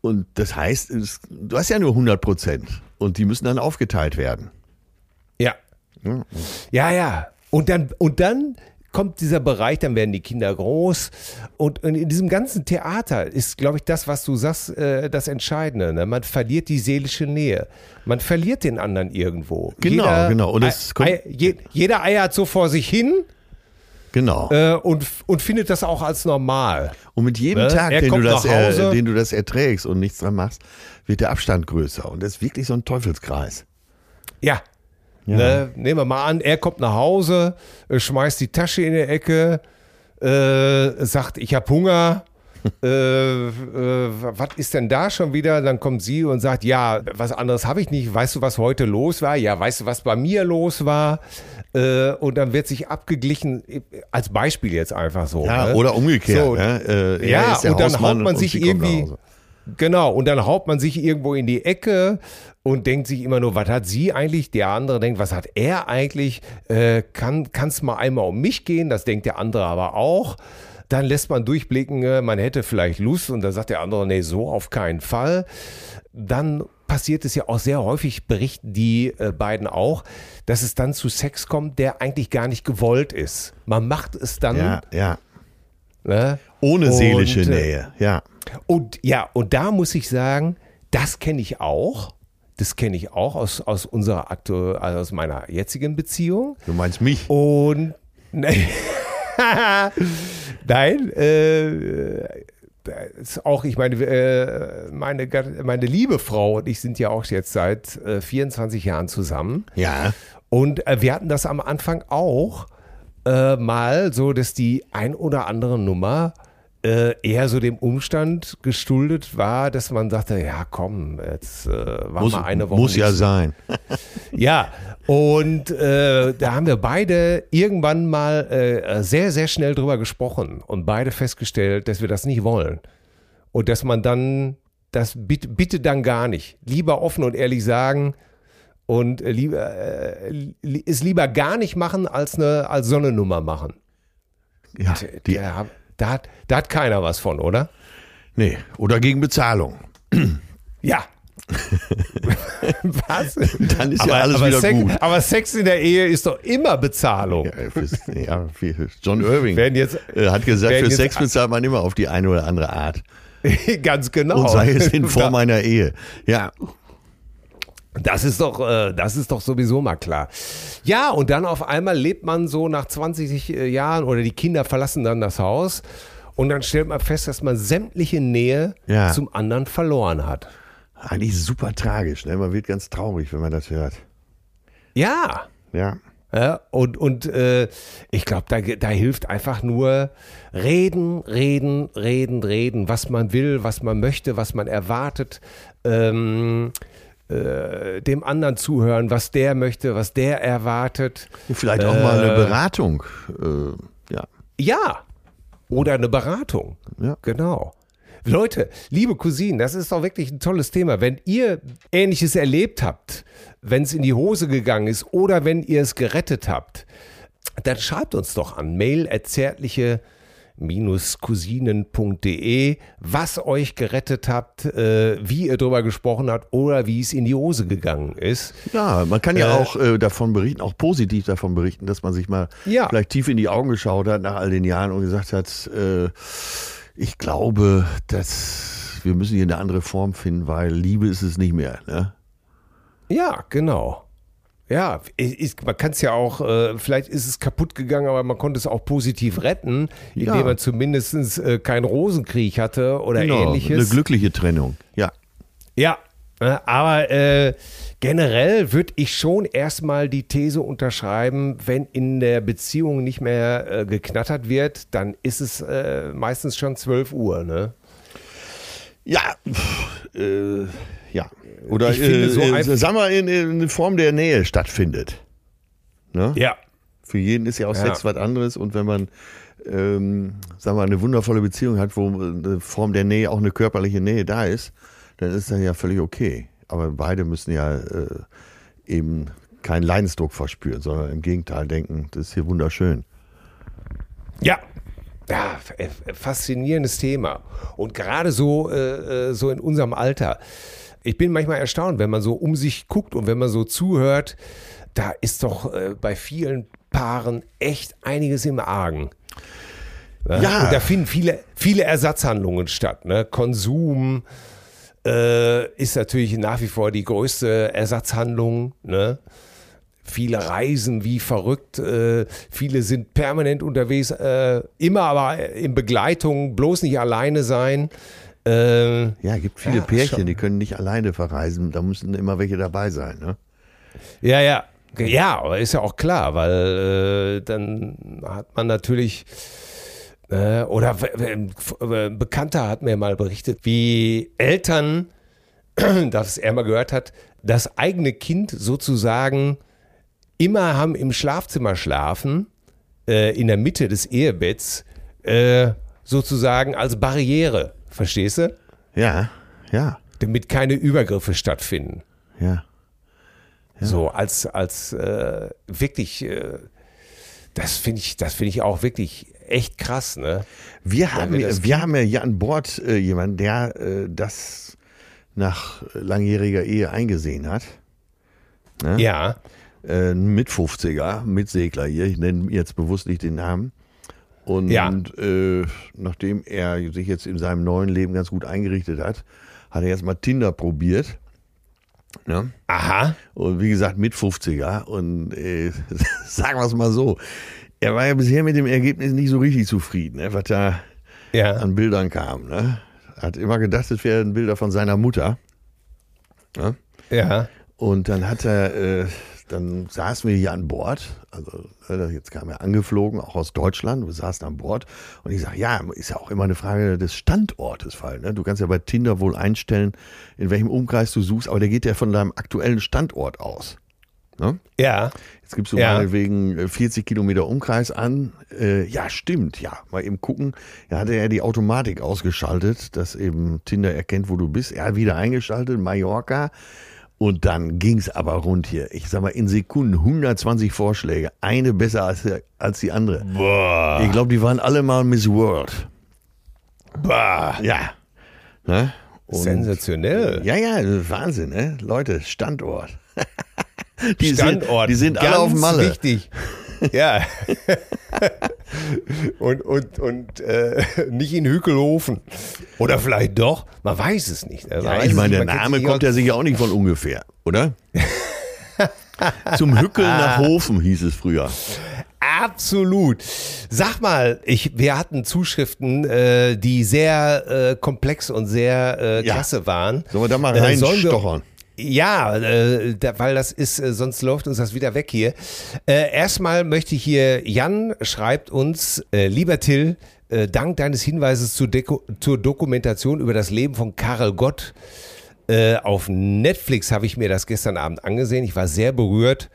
Und das heißt, es, du hast ja nur 100 Prozent und die müssen dann aufgeteilt werden. Ja. Ja, ja. Und dann, und dann kommt dieser Bereich, dann werden die Kinder groß. Und in diesem ganzen Theater ist, glaube ich, das, was du sagst, äh, das Entscheidende. Ne? Man verliert die seelische Nähe. Man verliert den anderen irgendwo. Genau, jeder, genau. Und es kommt- jeder eiert so vor sich hin Genau. äh, und, und findet das auch als normal. Und mit jedem Ne? Tag, den du, das, er, den du das erträgst und nichts dran machst, wird der Abstand größer. Und das ist wirklich so ein Teufelskreis. Ja. Ja. Ne, nehmen wir mal an, er kommt nach Hause, äh, schmeißt die Tasche in die Ecke, äh, sagt, ich habe Hunger. äh, äh, was ist denn da schon wieder? Dann kommt sie und sagt, ja, was anderes habe ich nicht. Weißt du, was heute los war? Ja, weißt du, was bei mir los war? Äh, und dann wird sich abgeglichen, äh, als Beispiel jetzt einfach so. Ja, ne? oder umgekehrt. So, ne? äh, ja, der und dann Hausmann haut man und sich nach irgendwie. Genau, und dann haut man sich irgendwo in die Ecke und denkt sich immer nur, was hat sie eigentlich? Der andere denkt, was hat er eigentlich? Äh, kann es mal einmal um mich gehen? Das denkt der andere aber auch. Dann lässt man durchblicken, äh, man hätte vielleicht Lust und dann sagt der andere, nee, so auf keinen Fall. Dann passiert es ja auch sehr häufig, berichten die äh, beiden auch, dass es dann zu Sex kommt, der eigentlich gar nicht gewollt ist. Man macht es dann. Ja, ja. Ne? Ohne Und, seelische äh, Nähe. Ja. Und ja, und da muss ich sagen, das kenne ich auch. Das kenne ich auch aus, aus unserer aktu also aus meiner jetzigen Beziehung. Du meinst mich? Und nein, nein äh, ist auch, ich meine, äh, meine, meine liebe Frau und ich sind ja auch jetzt seit äh, 24 Jahren zusammen. Ja. Und äh, wir hatten das am Anfang auch äh, mal so, dass die ein oder andere Nummer äh, eher so dem Umstand gestuldet war, dass man sagte, ja komm, jetzt äh, war Muss, mal eine Woche muss ja nicht sein. ja, und äh, da haben wir beide irgendwann mal äh, sehr, sehr schnell drüber gesprochen und beide festgestellt, dass wir das nicht wollen. Und dass man dann das bitte, bitte dann gar nicht. Lieber offen und ehrlich sagen und äh, lieber, li- es lieber gar nicht machen, als eine als so eine Nummer machen. Ja, die, Der, da, hat, da hat keiner was von, oder? nee. Oder gegen Bezahlung. Ja. was? Dann ist ja alles wieder Sex, gut. aber Sex in der Ehe ist doch immer Bezahlung. Ja, fürs, ja, für John Irving jetzt- äh, hat gesagt, für Sex bezahlt man immer auf die eine oder andere Art. Ganz genau. Und sei es in Form einer Ehe. Ja, Das ist doch, äh, das ist doch sowieso mal klar. Ja, und dann auf einmal lebt man so nach 20 Jahren oder die Kinder verlassen dann das Haus und dann stellt man fest, dass man sämtliche Nähe Ja. zum anderen verloren hat. eigentlich super tragisch. Ne? Man wird ganz traurig, wenn man das hört. Ja. Ja. Ja, und und äh, ich glaube, da, da hilft einfach nur reden, reden, reden, reden, was man will, was man möchte, was man erwartet, ähm, äh, dem anderen zuhören, was der möchte, was der erwartet. Vielleicht auch mal eine Äh, Beratung. Äh, ja. Ja, oder eine Beratung. Ja. Genau. Leute, liebe Cousinen, das ist doch wirklich ein tolles Thema. Wenn ihr Ähnliches erlebt habt, wenn es in die Hose gegangen ist oder wenn ihr es gerettet habt, dann schreibt uns doch an mail erzärtliche cousinen.de, was euch gerettet habt, äh, wie ihr drüber gesprochen habt oder wie es in die Hose gegangen ist. Ja, man kann ja Äh, auch äh, davon berichten, auch positiv davon berichten, dass man sich mal Ja. vielleicht tief in die Augen geschaut hat nach all den Jahren und gesagt hat, äh, ich glaube, dass wir müssen hier eine andere Form finden, weil Liebe ist es nicht mehr. Ne? Ja, genau. Ja, ist, man kann es ja auch, äh, vielleicht ist es kaputt gegangen, aber man konnte es auch positiv retten, indem Ja. man zumindest äh, keinen Rosenkrieg hatte oder Genau, eine ähnliches. glückliche Trennung. Ja. Ja, äh, aber äh, generell würde ich schon erstmal die These unterschreiben, wenn in der Beziehung nicht mehr äh, geknattert wird, dann ist es äh, meistens schon 12 Uhr, ne? Ja, äh, ja. Oder finde äh, so äh, sagen wir, in, in eine Form der Nähe stattfindet. Ne? Ja. Für jeden ist ja auch Ja. Sex was anderes und wenn man, ähm, sagen wir, eine wundervolle Beziehung hat, wo eine Form der Nähe, auch eine körperliche Nähe da ist, dann ist das ja völlig okay. Aber beide müssen ja äh, eben keinen Leidensdruck verspüren, sondern im Gegenteil denken, das ist hier wunderschön. Ja. Ja, äh, faszinierendes Thema. Und gerade so, äh, äh, so in unserem Alter. Ich bin manchmal erstaunt, wenn man so um sich guckt und wenn man so zuhört, da ist doch äh, bei vielen Paaren echt einiges im Argen. Ne? Ja. Und da finden viele, viele Ersatzhandlungen statt. Ne? Konsum äh, ist natürlich nach wie vor die größte Ersatzhandlung. Ne? Viele reisen wie verrückt, äh, viele sind permanent unterwegs, äh, immer aber in Begleitung, bloß nicht alleine sein. Äh, Ja, gibt viele Ja, Pärchen, schon. die können nicht alleine verreisen. Da müssen immer welche dabei sein. Ne? Ja, ja. Ja, aber ist ja auch klar, weil äh, dann hat man natürlich äh, oder ein Bekannter hat mir mal berichtet, wie Eltern, das er mal gehört hat, das eigene Kind sozusagen immer haben im Schlafzimmer schlafen, äh, in der Mitte des Ehebetts, äh, sozusagen als Barriere. Verstehst du? Ja, ja, Damit keine Übergriffe stattfinden. ja. So als, als äh, wirklich, äh, das finde ich, das finde ich auch wirklich echt krass, ne? Wir haben, wir wir haben ja hier an Bord äh, jemanden, der äh, das nach langjähriger Ehe eingesehen hat. Ja. Äh, mit 50er, Mitsegler hier, ich nenne jetzt bewusst nicht den Namen. Und Ja. äh, nachdem er sich jetzt in seinem neuen Leben ganz gut eingerichtet hat, hat er jetzt mal Tinder probiert. Ne? Aha. Und wie gesagt, mit 50er. Und äh, sagen wir es mal so, er war ja bisher mit dem Ergebnis nicht so richtig zufrieden, ne, was da Ja. an Bildern kam. Ne? Hat immer gedacht, es wären Bilder von seiner Mutter. Ne? Ja. Und dann hat er, äh, dann saßen wir hier an Bord. Also äh, jetzt kam er angeflogen, auch aus Deutschland. Wir saßen an Bord. Und ich sage, ja, ist ja auch immer eine Frage des Standortes, weil ne? du kannst ja bei Tinder wohl einstellen, in welchem Umkreis du suchst, aber der geht ja von deinem aktuellen Standort aus. Ne? Ja. Jetzt gibst du Ja. meinetwegen äh, 40 Kilometer Umkreis an. Äh, ja, stimmt, ja. Mal eben gucken. Da hatte er die Automatik ausgeschaltet, dass eben Tinder erkennt, wo du bist. Er hat wieder eingeschaltet, Mallorca. Und dann ging's aber rund hier. Ich sag mal, in Sekunden 120 Vorschläge. Eine besser als, als die andere. Boah. Ich glaube, die waren alle mal Miss World. Bah. Ja. Ne? Sensationell. Ja, ja, Wahnsinn, ne? Leute, Standort. Die Standort. Sind, die sind alle auf Malle. wichtig. Ja. und und, und äh, nicht in Hückelhofen. Oder vielleicht doch. Man weiß es nicht. Man Ja, ich meine, der Name kommt ja sicher auch nicht von ungefähr, oder? Zum Hückeln nach Hofen hieß es früher. Absolut. Sag mal, ich, wir hatten Zuschriften, äh, die sehr äh, komplex und sehr äh, Ja. klasse waren. Sollen wir da mal Äh, reinstochern? Ja, äh, da, weil das ist, äh, sonst läuft uns das wieder weg hier. Äh, erstmal möchte ich hier, Jan schreibt uns, äh, lieber Till, äh, dank deines Hinweises zur, Deko zur Dokumentation über das Leben von Karel Gott äh, auf Netflix habe ich mir das gestern Abend angesehen. Ich war sehr berührt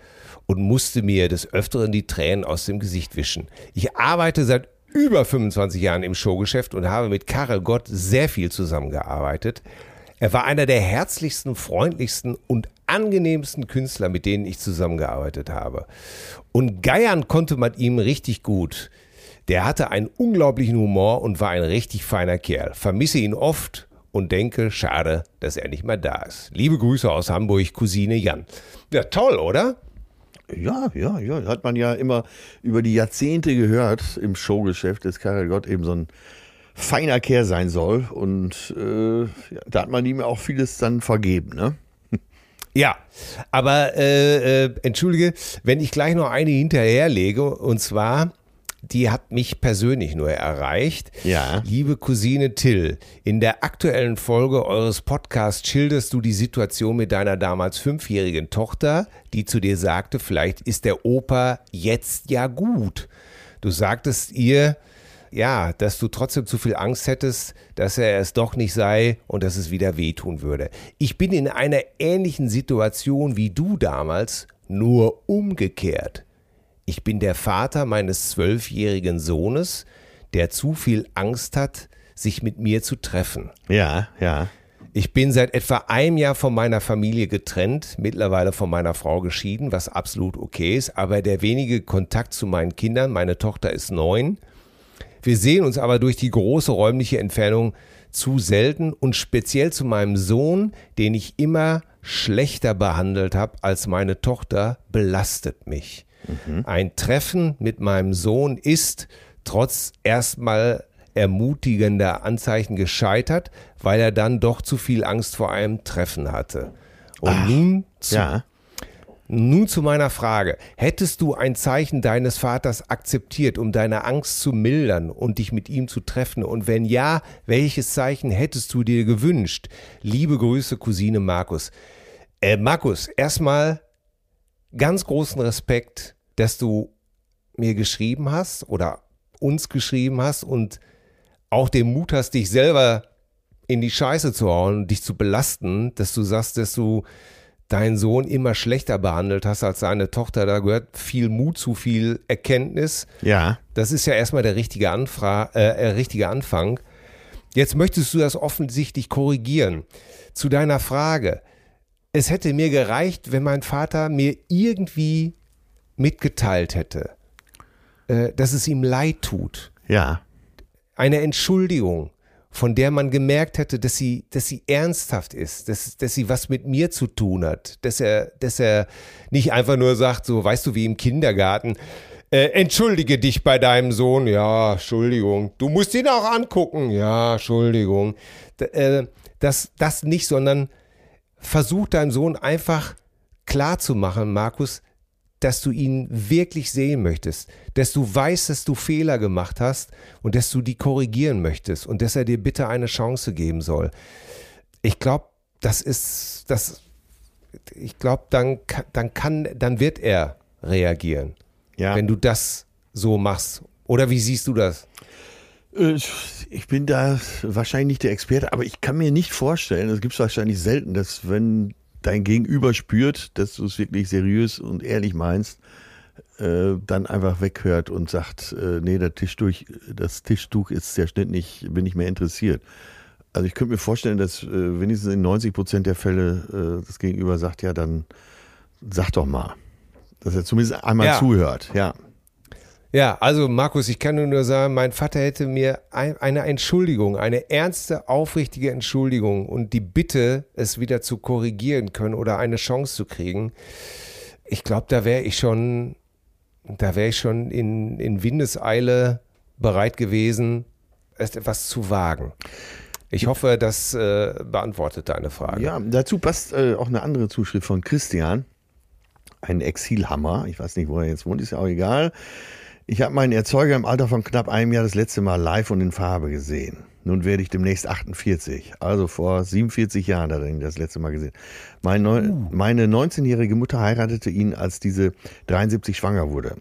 und musste mir des Öfteren die Tränen aus dem Gesicht wischen. Ich arbeite seit über 25 Jahren im Showgeschäft und habe mit Karel Gott sehr viel zusammengearbeitet. Er war einer der herzlichsten, freundlichsten und angenehmsten Künstler, mit denen ich zusammengearbeitet habe. Und geiern konnte man ihm richtig gut. Der hatte einen unglaublichen Humor und war ein richtig feiner Kerl. Vermisse ihn oft und denke, schade, dass er nicht mehr da ist. Liebe Grüße aus Hamburg, Cousine Jan. Ja, toll, oder? Ja, ja, ja. Hat man ja immer über die Jahrzehnte gehört im Showgeschäft, dass Karel Gott eben so ein feiner Kerl sein soll. Und äh, da hat man ihm auch vieles dann vergeben, ne? Ja, aber äh, äh, entschuldige, wenn ich gleich noch eine hinterherlege, und zwar, die hat mich persönlich nur erreicht. Ja. Liebe Cousine Till, in der aktuellen Folge eures Podcasts schilderst du die Situation mit deiner damals fünfjährigen Tochter, die zu dir sagte, vielleicht ist der Opa jetzt ja gut. Du sagtest ihr, ja, dass du trotzdem zu viel Angst hättest, dass er es doch nicht sei und dass es wieder wehtun würde. Ich bin in einer ähnlichen Situation wie du damals, nur umgekehrt. Ich bin der Vater meines zwölfjährigen Sohnes, der zu viel Angst hat, sich mit mir zu treffen. Ja, ja. Ich bin seit etwa einem Jahr von meiner Familie getrennt, mittlerweile von meiner Frau geschieden, was absolut okay ist, aber der wenige Kontakt zu meinen Kindern, meine Tochter ist neun, wir sehen uns aber durch die große räumliche Entfernung zu selten und speziell zu meinem Sohn, den ich immer schlechter behandelt habe als meine Tochter, belastet mich. Ein Treffen mit meinem Sohn ist trotz erstmal ermutigender Anzeichen gescheitert, weil er dann doch zu viel Angst vor einem Treffen hatte. Und nun zu, Ja. Nun zu meiner Frage. Hättest du ein Zeichen deines Vaters akzeptiert, um deine Angst zu mildern und dich mit ihm zu treffen? Und wenn ja, welches Zeichen hättest du dir gewünscht? Liebe Grüße, Cousine Markus. Äh, Markus, erstmal ganz großen Respekt, dass du mir geschrieben hast oder uns geschrieben hast und auch den Mut hast, dich selber in die Scheiße zu hauen, dich zu belasten, dass du sagst, dass du deinen Sohn immer schlechter behandelt hast als seine Tochter. Da gehört viel Mut zu, viel Erkenntnis. Ja. Das ist ja erstmal der richtige, Anfra äh, äh, richtige Anfang. Jetzt möchtest du das offensichtlich korrigieren. Zu deiner Frage. Es hätte mir gereicht, wenn mein Vater mir irgendwie mitgeteilt hätte, äh, dass es ihm leid tut. Ja. Eine Entschuldigung, von der man gemerkt hätte, dass sie, dass sie ernsthaft ist, dass, dass sie was mit mir zu tun hat, dass er, dass er nicht einfach nur sagt, so weißt du, wie im Kindergarten, äh, entschuldige dich bei deinem Sohn, ja, Entschuldigung, du musst ihn auch angucken, ja, Entschuldigung. D äh, das, das nicht, sondern versuch deinem Sohn einfach klar zu machen, Markus, dass du ihn wirklich sehen möchtest, dass du weißt, dass du Fehler gemacht hast und dass du die korrigieren möchtest und dass er dir bitte eine Chance geben soll. Ich glaube, das ist das. Ich glaube, dann, dann kann, dann wird er reagieren, Ja. wenn du das so machst. Oder wie siehst du das? Äh, Ich bin da wahrscheinlich nicht der Experte, aber ich kann mir nicht vorstellen, es gibt wahrscheinlich selten, dass wenn dein Gegenüber spürt, dass du es wirklich seriös und ehrlich meinst, äh, dann einfach weghört und sagt, äh, nee, das Tischtuch, das Tischtuch ist der Schnitt nicht, bin nicht mehr interessiert. Also ich könnte mir vorstellen, dass äh, wenigstens in 90 Prozent der Fälle äh, das Gegenüber sagt, ja, dann sag doch mal. Dass er zumindest einmal Ja. zuhört, ja. Ja, also Markus, ich kann nur sagen, mein Vater hätte mir ein, eine Entschuldigung, eine ernste, aufrichtige Entschuldigung und die Bitte, es wieder zu korrigieren können oder eine Chance zu kriegen. Ich glaube, da wäre ich schon, da wäre ich schon in, in Windeseile bereit gewesen, es etwas zu wagen. Ich hoffe, das äh, beantwortet deine Frage. Ja, dazu passt äh, auch eine andere Zuschrift von Christian. Ein Exilhammer. Ich weiß nicht, wo er jetzt wohnt, ist ja auch egal. Ich habe meinen Erzeuger im Alter von knapp einem Jahr das letzte Mal live und in Farbe gesehen. Nun werde ich demnächst 48. Also vor 47 Jahren hat er ihn das letzte Mal gesehen. Mein Neu Meine 19-jährige Mutter heiratete ihn, als diese 73 schwanger wurde.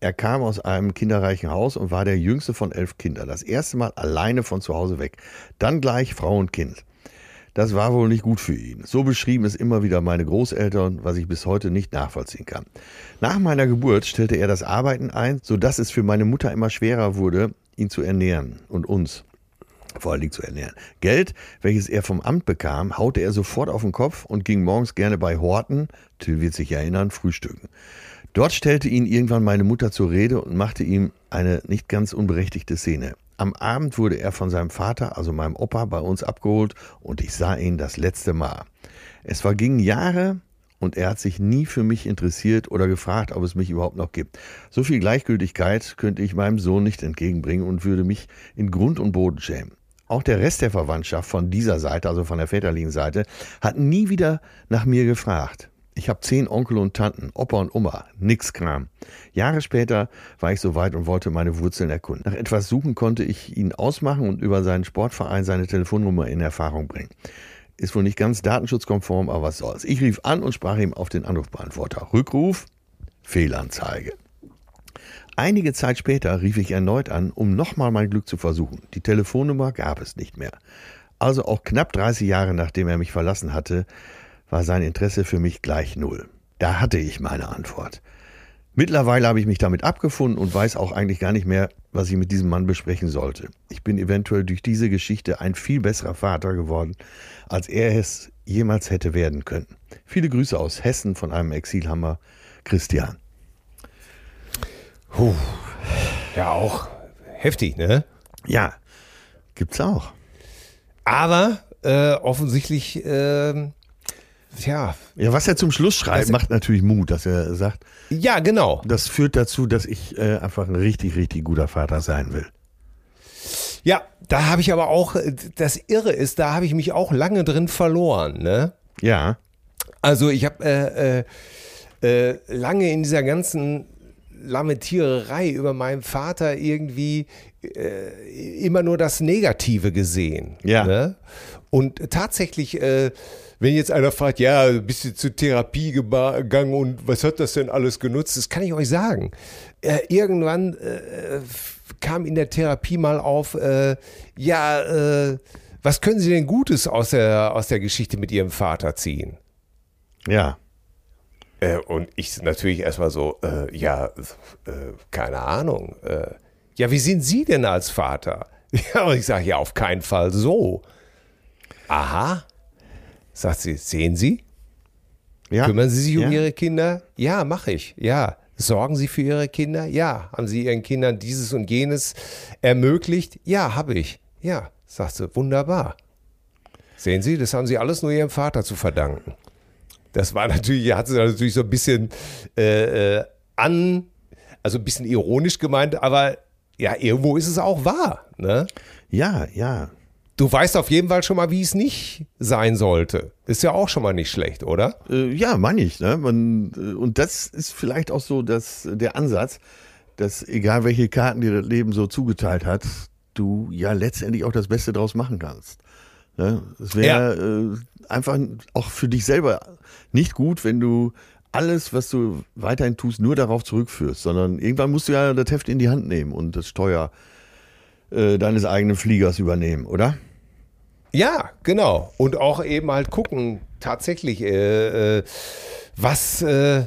Er kam aus einem kinderreichen Haus und war der jüngste von elf Kindern. Das erste Mal alleine von zu Hause weg. Dann gleich Frau und Kind. Das war wohl nicht gut für ihn. So beschrieben es immer wieder meine Großeltern, was ich bis heute nicht nachvollziehen kann. Nach meiner Geburt stellte er das Arbeiten ein, sodass es für meine Mutter immer schwerer wurde, ihn zu ernähren und uns vor allen Dingen zu ernähren. Geld, welches er vom Amt bekam, haute er sofort auf den Kopf und ging morgens gerne bei Horten, Till wird sich erinnern, frühstücken. Dort stellte ihn irgendwann meine Mutter zur Rede und machte ihm eine nicht ganz unberechtigte Szene. Am Abend wurde er von seinem Vater, also meinem Opa, bei uns abgeholt und ich sah ihn das letzte Mal. Es vergingen Jahre und er hat sich nie für mich interessiert oder gefragt, ob es mich überhaupt noch gibt. So viel Gleichgültigkeit könnte ich meinem Sohn nicht entgegenbringen und würde mich in Grund und Boden schämen. Auch der Rest der Verwandtschaft von dieser Seite, also von der väterlichen Seite, hat nie wieder nach mir gefragt. Ich habe zehn Onkel und Tanten, Opa und Oma, nix Kram. Jahre später war ich soweit und wollte meine Wurzeln erkunden. Nach etwas suchen konnte ich ihn ausmachen und über seinen Sportverein seine Telefonnummer in Erfahrung bringen. Ist wohl nicht ganz datenschutzkonform, aber was soll's. Ich rief an und sprach ihm auf den Anrufbeantworter. Rückruf, Fehlanzeige. Einige Zeit später rief ich erneut an, um nochmal mein Glück zu versuchen. Die Telefonnummer gab es nicht mehr. Also auch knapp 30 Jahre nachdem er mich verlassen hatte, war sein Interesse für mich gleich null. Da hatte ich meine Antwort. Mittlerweile habe ich mich damit abgefunden und weiß auch eigentlich gar nicht mehr, was ich mit diesem Mann besprechen sollte. Ich bin eventuell durch diese Geschichte ein viel besserer Vater geworden, als er es jemals hätte werden können. Viele Grüße aus Hessen von einem Exilhammer, Christian. Puh. Ja, auch heftig, ne? Ja, gibt's auch. Aber äh, offensichtlich ähm, ja. Ja, was er zum Schluss schreibt, macht natürlich Mut, dass er sagt, Ja, genau. das führt dazu, dass ich äh, einfach ein richtig, richtig guter Vater sein will. Ja, da habe ich aber auch, äh, das Irre ist, da habe ich mich auch lange drin verloren, ne? Ja, Also ich habe äh, äh, äh, lange in dieser ganzen Lamentiererei über meinen Vater irgendwie äh, immer nur das Negative gesehen. Ja. Ne? Und tatsächlich, äh, wenn jetzt einer fragt, ja, bist du zur Therapie gegangen und was hat das denn alles genutzt? Das kann ich euch sagen. Äh, irgendwann äh, kam in der Therapie mal auf, äh, ja, äh, was können Sie denn Gutes aus der, aus der Geschichte mit Ihrem Vater ziehen? ja. Äh, und ich natürlich erstmal so, äh, ja, keine Ahnung. Ja, wie sind Sie denn als Vater? Ja, und ich sage, ja, auf keinen Fall so. Aha. Sagt sie, sehen Sie? ja. Kümmern Sie sich um ja. Ihre Kinder? Ja, mache ich. Ja. Sorgen Sie für Ihre Kinder? Ja. Haben Sie Ihren Kindern dieses und jenes ermöglicht? Ja, habe ich. Ja, sagt sie, wunderbar. Sehen Sie, das haben Sie alles nur Ihrem Vater zu verdanken. Das war natürlich, hat sie natürlich so ein bisschen äh, äh, an, also ein bisschen ironisch gemeint, aber ja, irgendwo ist es auch wahr. Ne? Ja, ja. Du weißt auf jeden Fall schon mal, wie es nicht sein sollte. Ist ja auch schon mal nicht schlecht, oder? Äh, ja, meine ich. Ne? Man, äh, und das ist vielleicht auch so dass der Ansatz, dass egal welche Karten dir das Leben so zugeteilt hat, du ja letztendlich auch das Beste draus machen kannst. Ne? Es wäre äh, einfach auch für dich selber nicht gut, wenn du alles, was du weiterhin tust, nur darauf zurückführst, sondern irgendwann musst du ja das Heft in die Hand nehmen und das Steuer äh, deines eigenen Fliegers übernehmen, oder? Ja, genau. Und auch eben halt gucken, tatsächlich, äh, äh, was äh,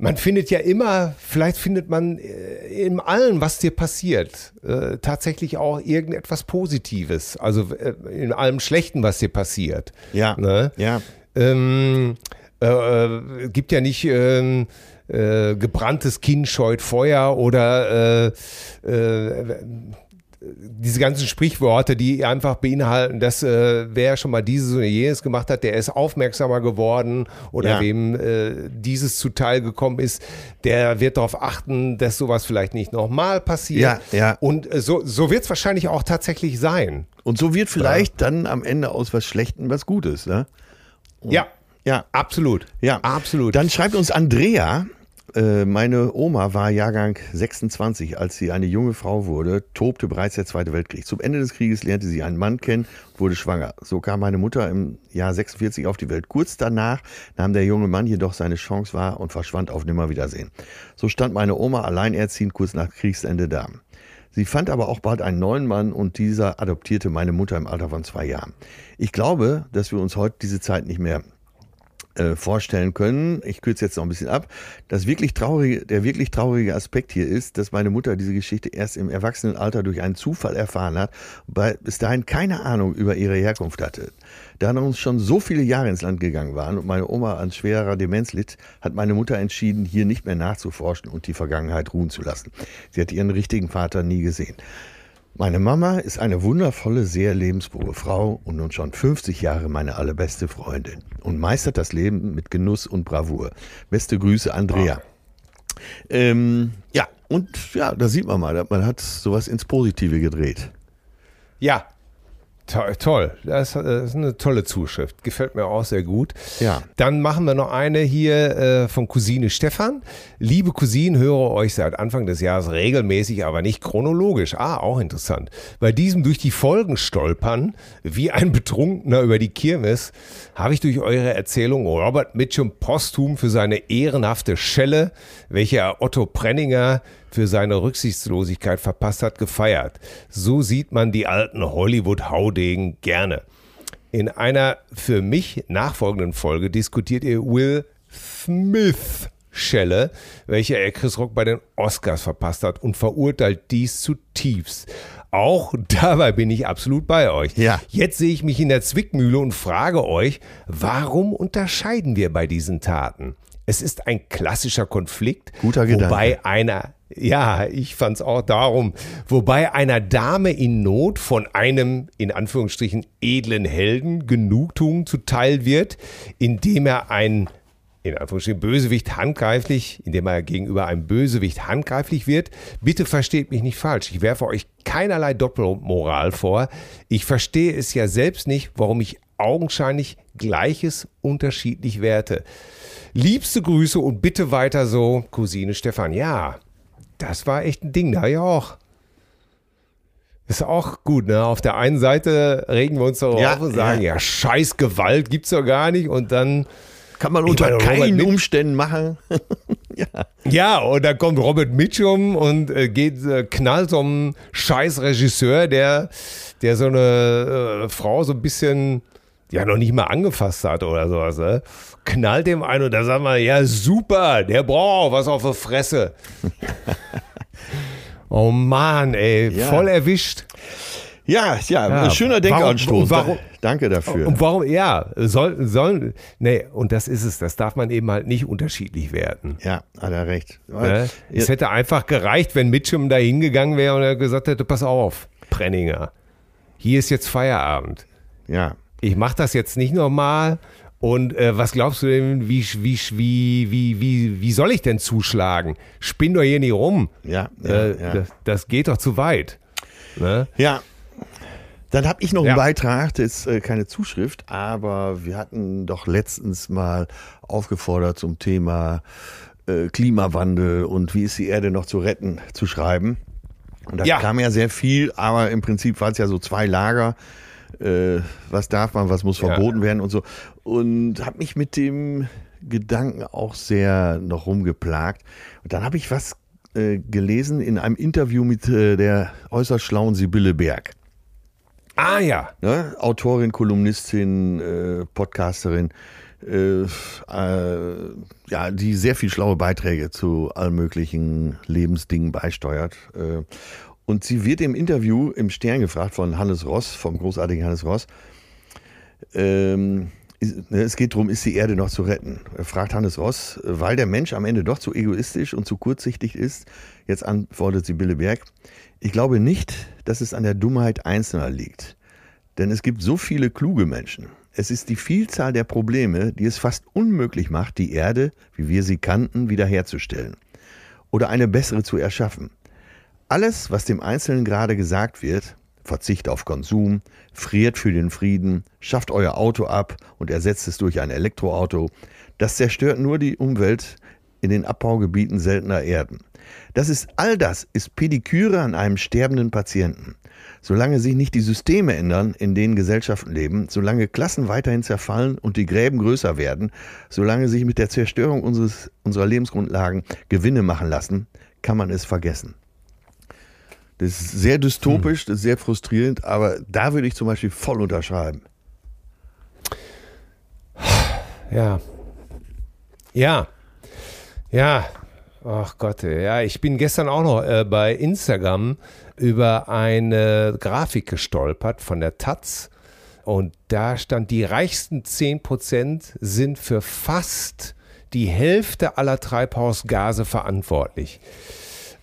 man findet ja immer, vielleicht findet man äh, in allem, was dir passiert, äh, tatsächlich auch irgendetwas Positives. Also äh, in allem Schlechten, was dir passiert. Ja. Ne? Ja. Ähm, äh, äh, gibt ja nicht ähm, äh, gebranntes Kind scheut Feuer oder diese ganzen Sprichworte, die einfach beinhalten, dass äh, wer schon mal dieses oder jenes gemacht hat, der ist aufmerksamer geworden oder Ja. wem äh, dieses zuteil gekommen ist, der wird darauf achten, dass sowas vielleicht nicht nochmal passiert. Ja, ja. Und äh, so, so wird es wahrscheinlich auch tatsächlich sein. Und so wird vielleicht dann am Ende aus was Schlechtem was Gutes, ne? Ja, Ja. absolut. Ja, absolut. Dann schreibt uns Andrea, meine Oma war Jahrgang 26, als sie eine junge Frau wurde, tobte bereits der Zweite Weltkrieg. Zum Ende des Krieges lernte sie einen Mann kennen, wurde schwanger. So kam meine Mutter im Jahr 46 auf die Welt. Kurz danach nahm der junge Mann jedoch seine Chance wahr und verschwand auf Nimmerwiedersehen. So stand meine Oma alleinerziehend kurz nach Kriegsende da. Sie fand aber auch bald einen neuen Mann und dieser adoptierte meine Mutter im Alter von zwei Jahren. Ich glaube, dass wir uns heute diese Zeit nicht mehr äh, vorstellen können. Ich kürze jetzt noch ein bisschen ab. Das wirklich traurige, der wirklich traurige Aspekt hier ist, dass meine Mutter diese Geschichte erst im Erwachsenenalter durch einen Zufall erfahren hat, weil bis dahin keine Ahnung über ihre Herkunft hatte. Da uns schon so viele Jahre ins Land gegangen waren und meine Oma an schwerer Demenz litt, hat meine Mutter entschieden, hier nicht mehr nachzuforschen und die Vergangenheit ruhen zu lassen. Sie hat ihren richtigen Vater nie gesehen. Meine Mama ist eine wundervolle, sehr lebensfrohe Frau und nun schon 50 Jahre meine allerbeste Freundin und meistert das Leben mit Genuss und Bravour. Beste Grüße, Andrea. Ähm, ja, und ja, da sieht man mal, man hat sowas ins Positive gedreht. Ja, to toll. Das, das ist eine tolle Zuschrift. Gefällt mir auch sehr gut. Ja. Dann machen wir noch eine hier äh, von Cousine Stefan. Liebe Cousinen, höre euch seit Anfang des Jahres regelmäßig, aber nicht chronologisch. Ah, auch interessant. Bei diesem durch die Folgen stolpern, wie ein Betrunkener über die Kirmes, habe ich durch eure Erzählung Robert Mitchum posthum für seine ehrenhafte Schelle, welche er Otto Prenninger für seine Rücksichtslosigkeit verpasst hat, gefeiert. So sieht man die alten Hollywood-Haudegen gerne. In einer für mich nachfolgenden Folge diskutiert ihr Will Smith Schelle, welche er Chris Rock bei den Oscars verpasst hat und verurteilt dies zutiefst. Auch dabei bin ich absolut bei euch. Ja. Jetzt sehe ich mich in der Zwickmühle und frage euch, warum unterscheiden wir bei diesen Taten? Es ist ein klassischer Konflikt, Guter Gedanke. wobei einer Ja, ich fand's auch darum. Wobei einer Dame in Not von einem, in Anführungsstrichen, edlen Helden Genugtuung zuteil wird, indem er ein, in Anführungsstrichen, Bösewicht handgreiflich, indem er gegenüber einem Bösewicht handgreiflich wird. Bitte versteht mich nicht falsch. Ich werfe euch keinerlei Doppelmoral vor. Ich verstehe es ja selbst nicht, warum ich augenscheinlich Gleiches unterschiedlich werte. Liebste Grüße und bitte weiter so, Cousine Stefan. Ja, das war echt ein Ding, da ja auch. Ist auch gut, ne? Auf der einen Seite regen wir uns darauf Ja, und sagen, ja. ja. scheiß Gewalt gibt's doch gar nicht. Und dann, Kann man unter meine, Robert keinen Mitch- Umständen machen. ja, und dann kommt Robert Mitchum und äh, geht, äh, knallt so einen scheiß Regisseur, der, der so eine äh, Frau so ein bisschen, ja, noch nicht mal angefasst hat oder sowas, ne? Knallt dem ein und da sagen wir, ja, super, der braucht auch was auf der Fresse. oh Mann, ey, Ja. voll erwischt. Ja, ja, Ja, ein schöner warum- Denkanstoß. warum- Danke dafür. Und warum, ja, soll, soll, nee, und das ist es, das darf man eben halt nicht unterschiedlich werten. ja, hat er recht. Ne? Es hätte einfach gereicht, wenn Mitchum da hingegangen wäre und er gesagt hätte, pass auf, Brenninger, hier ist jetzt Feierabend. ja. Ich mache das jetzt nicht nochmal. Und äh, was glaubst du denn, wie, wie, wie, wie, wie, wie soll ich denn zuschlagen? Spinn doch hier nicht rum. Ja, ja, äh, ja. Das, das geht doch zu weit. Ne? Ja. Dann habe ich noch Ja. einen Beitrag, das ist äh, keine Zuschrift, aber wir hatten doch letztens mal aufgefordert zum Thema äh, Klimawandel und wie ist die Erde noch zu retten, zu schreiben. Und da Ja. kam ja sehr viel, aber im Prinzip waren es ja so zwei Lager. Äh, was darf man, was muss Ja. verboten werden und so. Und habe mich mit dem Gedanken auch sehr noch rumgeplagt. Und dann habe ich was äh, gelesen in einem Interview mit äh, der äußerst schlauen Sibylle Berg. Ah ja. Ne? Autorin, Kolumnistin, äh, Podcasterin, äh, äh, ja, die sehr viel schlaue Beiträge zu allen möglichen Lebensdingen beisteuert. Äh, und sie wird im Interview im Stern gefragt von Hannes Ross, vom großartigen Hannes Ross. Ähm, es geht darum, ist die Erde noch zu retten? Er fragt Hannes Ross, weil der Mensch am Ende doch zu egoistisch und zu kurzsichtig ist. Jetzt antwortet Sibylle Berg. Ich glaube nicht, dass es an der Dummheit Einzelner liegt. Denn es gibt so viele kluge Menschen. Es ist die Vielzahl der Probleme, die es fast unmöglich macht, die Erde, wie wir sie kannten, wiederherzustellen. Oder eine bessere zu erschaffen. Alles, was dem Einzelnen gerade gesagt wird, Verzicht auf Konsum, friert für den Frieden, schafft euer Auto ab und ersetzt es durch ein Elektroauto, das zerstört nur die Umwelt in den Abbaugebieten seltener Erden. Das ist all das ist Pediküre an einem sterbenden Patienten. Solange sich nicht die Systeme ändern, in denen Gesellschaften leben, solange Klassen weiterhin zerfallen und die Gräben größer werden, solange sich mit der Zerstörung unseres, unserer Lebensgrundlagen Gewinne machen lassen, kann man es vergessen. Das ist sehr dystopisch, das ist sehr frustrierend, aber da würde ich zum Beispiel voll unterschreiben. Ja. Ja. Ja. Ach Gott, ja, ich bin gestern auch noch äh, bei Instagram über eine Grafik gestolpert von der Taz und da stand, die reichsten 10% sind für fast die Hälfte aller Treibhausgase verantwortlich.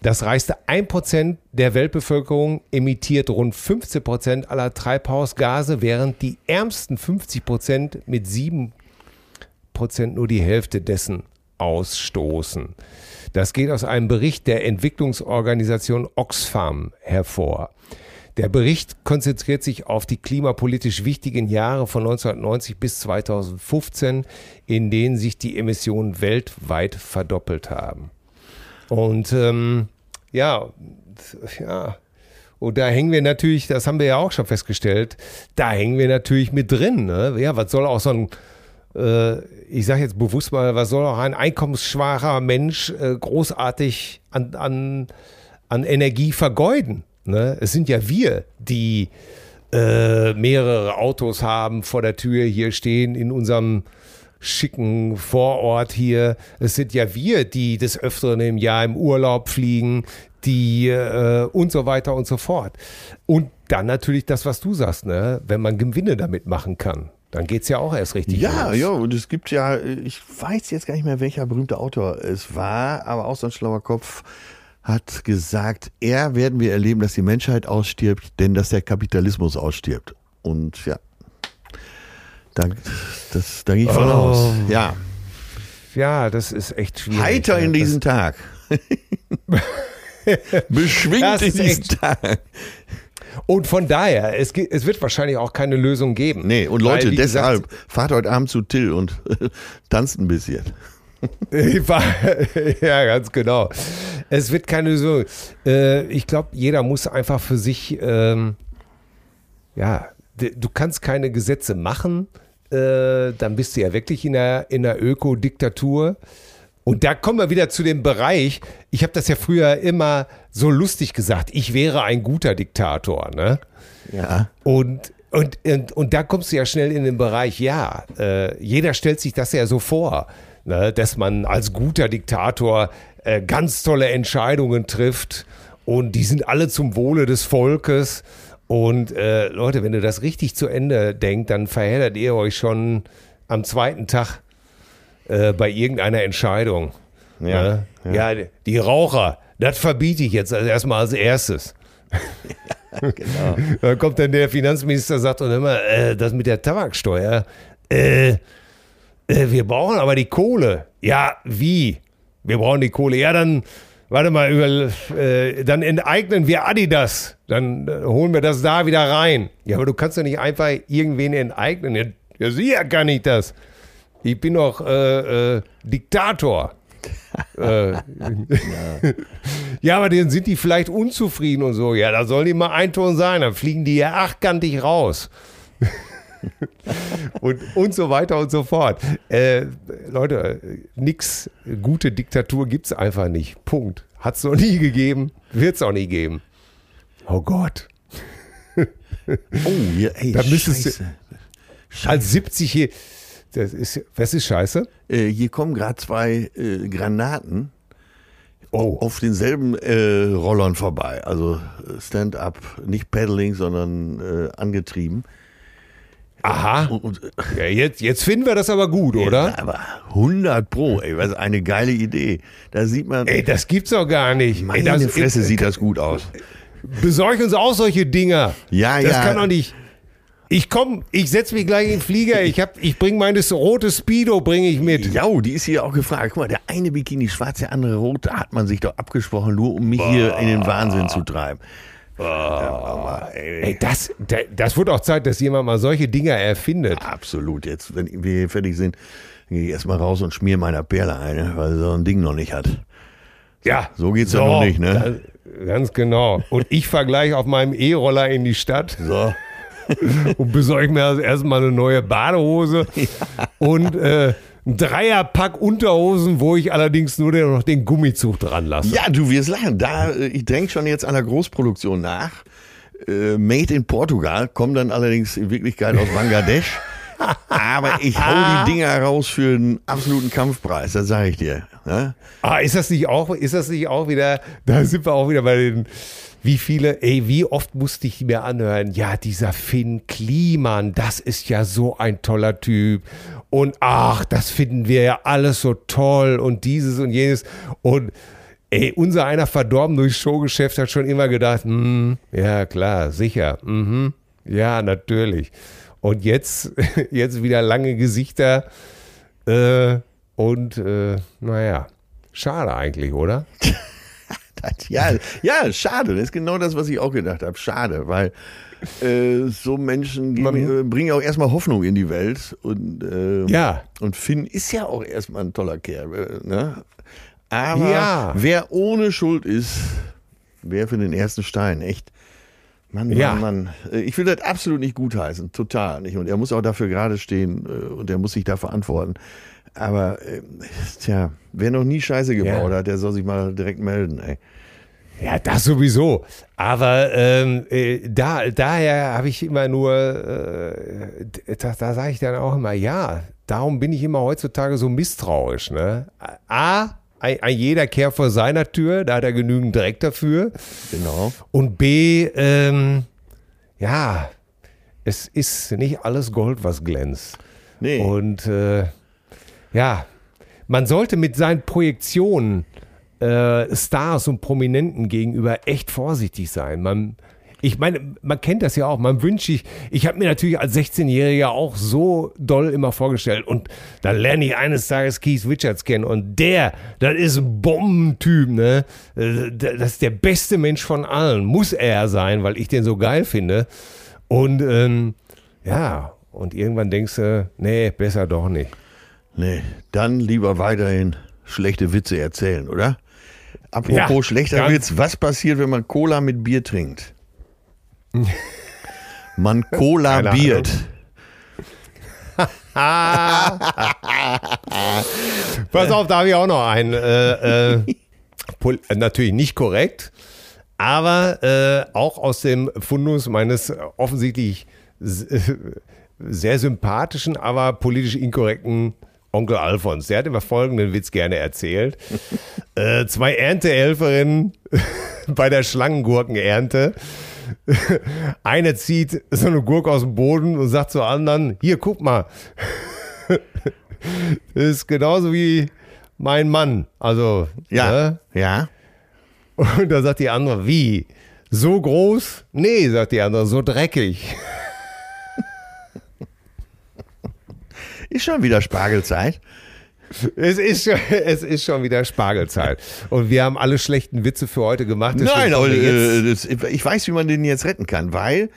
Das reichste 1% der Weltbevölkerung emittiert rund 15% aller Treibhausgase, während die ärmsten 50% mit 7% nur die Hälfte dessen ausstoßen. Das geht aus einem Bericht der Entwicklungsorganisation Oxfam hervor. Der Bericht konzentriert sich auf die klimapolitisch wichtigen Jahre von 1990 bis 2015, in denen sich die Emissionen weltweit verdoppelt haben. Und ähm, ja, ja, und da hängen wir natürlich, das haben wir ja auch schon festgestellt, da hängen wir natürlich mit drin. Ne? Ja, was soll auch so ein, äh, ich sage jetzt bewusst mal, was soll auch ein einkommensschwacher Mensch äh, großartig an, an, an Energie vergeuden? Ne? Es sind ja wir, die äh, mehrere Autos haben vor der Tür hier stehen in unserem schicken Vorort hier. Es sind ja wir, die des Öfteren im Jahr im Urlaub fliegen, die äh, und so weiter und so fort. Und dann natürlich das, was du sagst, ne? wenn man Gewinne damit machen kann. Dann geht es ja auch erst richtig Ja, los. ja, und es gibt ja, ich weiß jetzt gar nicht mehr, welcher berühmte Autor es war, aber auch so ein schlauer Kopf hat gesagt, eher werden wir erleben, dass die Menschheit ausstirbt, denn dass der Kapitalismus ausstirbt. Und ja, da, das, da gehe ich von Oh. aus. Ja, Ja, das ist echt schwierig. heiter in diesen Tag. Beschwingt in diesen Tag. Und von daher, es, es wird wahrscheinlich auch keine Lösung geben. Nee, und Weil, Leute, gesagt, deshalb fahrt heute Abend zu Till und tanzt ein bisschen. Ja, ganz genau. Es wird keine Lösung. Äh, ich glaube, jeder muss einfach für sich, ähm, ja, du kannst keine Gesetze machen, äh, dann bist du ja wirklich in der, in der Ökodiktatur. Und da kommen wir wieder zu dem Bereich, ich habe das ja früher immer so lustig gesagt, ich wäre ein guter Diktator, ne? Ja. Und, und, und, und da kommst du ja schnell in den Bereich, ja, äh, jeder stellt sich das ja so vor, ne, dass man als guter Diktator äh, ganz tolle Entscheidungen trifft und die sind alle zum Wohle des Volkes. Und äh, Leute, wenn du das richtig zu Ende denkt, dann verheddert ihr euch schon am zweiten Tag äh, bei irgendeiner Entscheidung. Ja, ne? ja, die Raucher, das verbiete ich jetzt also erstmal als erstes. Genau. Da kommt dann der Finanzminister, sagt dann immer, äh, das mit der Tabaksteuer, äh, äh, wir brauchen aber die Kohle. Ja, wie? Wir brauchen die Kohle. Ja, dann, warte mal, über, äh, dann enteignen wir Adidas. Dann äh, holen wir das da wieder rein. Ja, aber du kannst doch nicht einfach irgendwen enteignen. Ja, ja sicher kann ich das. Ich bin doch äh, äh, Diktator. äh, ja, aber dann sind die vielleicht unzufrieden und so. Ja, da sollen die mal ein Ton sein, dann fliegen die ja achtkantig raus. und, und so weiter und so fort. Äh, Leute, nix, gute Diktatur gibt's einfach nicht. Punkt. Hat's noch nie gegeben, wird's auch nie geben. Oh Gott. Oh, ja, ey, Da müsstest du- Scheiße. Als 70 hier. Das ist, was ist scheiße? Äh, hier kommen gerade zwei äh, Granaten Oh. auf denselben äh, Rollern vorbei. Also äh, Stand-up, nicht Paddling, sondern äh, angetrieben. Aha. Und, und, Ja, jetzt, jetzt finden wir das aber gut, oder? Ja, aber 100 Pro, ey, was eine geile Idee. Da sieht man, Ey, das gibt's doch gar nicht. meine ey, das, Fresse sieht das gut aus. Besorg uns auch solche Dinger. Ja, das ja. kann doch nicht. Ich komm, ich setz mich gleich in den Flieger. Ich hab, ich bring meine rote Speedo, bringe ich mit. Ja, die ist hier auch gefragt. Guck mal, der eine Bikini schwarz, der andere rot, da hat man sich doch abgesprochen, nur um mich hier in den Wahnsinn zu treiben. Ja, aber, ey, das, da- das wird auch Zeit, dass jemand mal solche Dinger erfindet. Absolut. Jetzt, wenn wir hier fertig sind, gehe ich erstmal raus und schmier meiner Perle eine, weil sie so ein Ding noch nicht hat. Ja, So geht's ja noch nicht, ne? da- Ganz genau. Und ich fahre gleich auf meinem E-Roller in die Stadt So. und besorge mir also erstmal eine neue Badehose und äh, ein Dreierpack Unterhosen, wo ich allerdings nur den, noch den Gummizug dran lasse. Ja, du wirst lachen. Da, äh, ich denke schon jetzt an der Großproduktion nach. Äh, Made in Portugal, kommen dann allerdings in Wirklichkeit aus Bangladesch. Aber ich hau die Dinger raus für einen absoluten Kampfpreis, das sage ich dir. Ne? Ah, ist das nicht auch, ist das nicht auch wieder, da sind wir auch wieder bei den, wie viele, ey, wie oft musste ich mir anhören, ja, dieser Finn Kliman, das ist ja so ein toller Typ. Und ach, das finden wir ja alles so toll und dieses und jenes. Und ey, unser einer verdorben durchs Showgeschäft hat schon immer gedacht, hm, ja klar, sicher, mhm, ja, natürlich. Und jetzt, jetzt wieder lange Gesichter, äh, und äh, naja, schade eigentlich, oder? Ja, ja, schade. Das ist genau das, was ich auch gedacht habe. Schade, weil äh, so Menschen geben, äh, bringen auch erstmal Hoffnung in die Welt. Und, äh, Ja. und Finn ist ja auch erstmal ein toller Kerl. Äh, ne? Aber Ja. wer ohne Schuld ist, wer für den ersten Stein, echt. Mann, Mann, Ja. Mann. Äh, Ich will das absolut nicht gutheißen, total nicht. Und er muss auch dafür gerade stehen äh, und er muss sich da verantworten. Aber, äh, tja, wer noch nie Scheiße gebaut Ja. hat, der soll sich mal direkt melden, ey. Ja, das sowieso. Aber ähm, äh, da, daher habe ich immer nur, äh, da, da sage ich dann auch immer, ja, darum bin ich immer heutzutage so misstrauisch. Ne? A, ein, ein jeder kehrt vor seiner Tür, da hat er genügend Dreck dafür. Genau. Und B, ähm, ja, es ist nicht alles Gold, was glänzt. Nee. Und äh, ja, man sollte mit seinen Projektionen äh, Stars und Prominenten gegenüber echt vorsichtig sein. Man, ich meine, man kennt das ja auch. Man wünscht sich, ich habe mir natürlich als 16-Jähriger auch so doll immer vorgestellt. Und dann lerne ich eines Tages Keith Richards kennen. Und der, das ist ein Bombentyp, ne? Äh, das ist der beste Mensch von allen. Muss er sein, weil ich den so geil finde. Und ähm, ja, und irgendwann denkst du, nee, besser doch nicht. Nee, dann lieber weiterhin schlechte Witze erzählen, oder? Apropos Ja, schlechter Witz, was passiert, wenn man Cola mit Bier trinkt? Man Cola biert. Pass auf, da habe ich auch noch einen. Äh, äh, natürlich nicht korrekt, aber äh, auch aus dem Fundus meines offensichtlich sehr sympathischen, aber politisch inkorrekten Onkel Alfons. Der hat immer folgenden Witz gerne erzählt. äh, zwei Erntehelferinnen bei der Schlangengurkenernte. Eine zieht so eine Gurke aus dem Boden und sagt zur anderen, hier, guck mal, das ist genauso wie mein Mann. Also, Ja, Ne? ja. Und da sagt die andere, wie? So groß? Nee, sagt die andere, so dreckig. Ist schon wieder Spargelzeit. Es ist, schon, es ist schon wieder Spargelzeit. Und wir haben alle schlechten Witze für heute gemacht. Nein, aber äh, ich weiß, wie man den jetzt retten kann, weil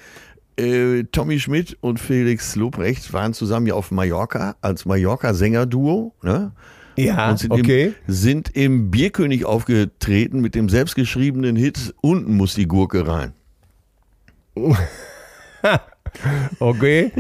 äh, Tommy Schmidt und Felix Lobrecht waren zusammen ja auf Mallorca als Mallorca-Sänger-Duo. Ne? ja, und sind, okay. im, sind im Bierkönig aufgetreten mit dem selbstgeschriebenen Hit Unten muss die Gurke rein. Okay.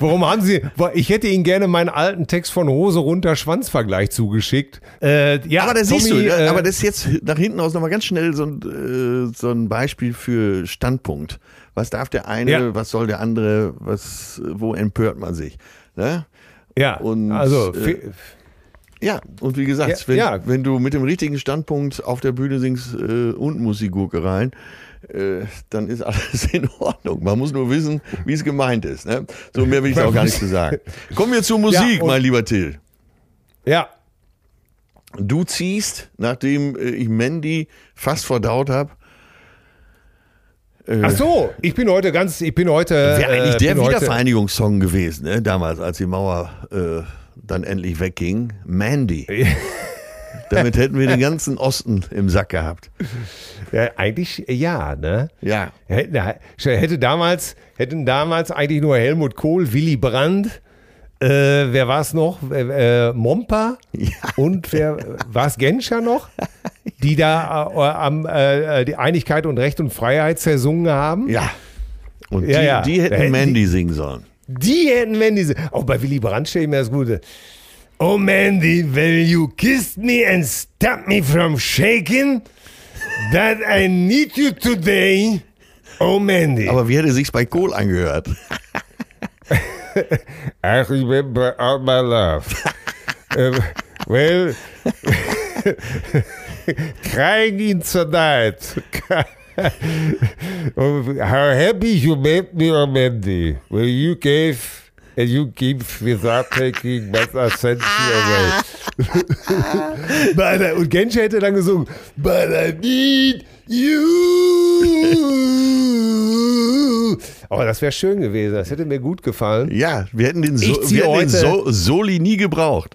Warum haben Sie. Ich hätte Ihnen gerne meinen alten Text von Hose runter Schwanzvergleich zugeschickt. Äh, ja, aber da siehst du, äh, aber das ist jetzt nach hinten aus nochmal ganz schnell so ein, äh, so ein Beispiel für Standpunkt. Was darf der eine, Ja. was soll der andere, was, wo empört man sich? Ne? ja, und, also. äh, Ja, und wie gesagt, Ja, wenn, ja. wenn du mit dem richtigen Standpunkt auf der Bühne singst, äh, unten muss die Gurke rein, äh, dann ist alles in Ordnung. Man muss nur wissen, wie es gemeint ist. Ne? So mehr will ich auch gar nicht zu sagen. Kommen wir zur Musik, und- mein lieber Till. ja, Du ziehst, nachdem äh, ich Mandy fast verdaut habe, Ach so, ich bin heute ganz, ich bin heute. wäre eigentlich äh, der Wiedervereinigungssong gewesen, ne? damals, als die Mauer äh, dann endlich wegging. Mandy. Damit hätten wir den ganzen Osten im Sack gehabt. Ja, eigentlich ja, ne? Ja. Hätte, hätte damals, hätten damals eigentlich nur Helmut Kohl, Willy Brandt, äh, wer war es noch? Äh, äh, Momper und wer war es Genscher noch? Die da äh, am äh, die Einigkeit und Recht und Freiheit zersungen haben. Ja. Und Ja, die, ja. die hätten Mandy singen sollen. Die hätten wenn diese. Auch bei Willy Brandt stelle ich mir das Gute. Oh Mandy, will you kiss me and stop me from shaking? That I need you today. Oh Mandy. Aber wie hätte sich's bei Kohl angehört? I remember all my love. um, well, crying in the night. Oh, How happy you made me, oh Mandy. Well, you gave and you give without taking, sent you away. But I, und Genscher hätte dann gesungen, But I need you. Aber das wäre schön gewesen, das hätte mir gut gefallen. Ja, wir hätten den, so, wir hätten den heute- so Soli nie gebraucht.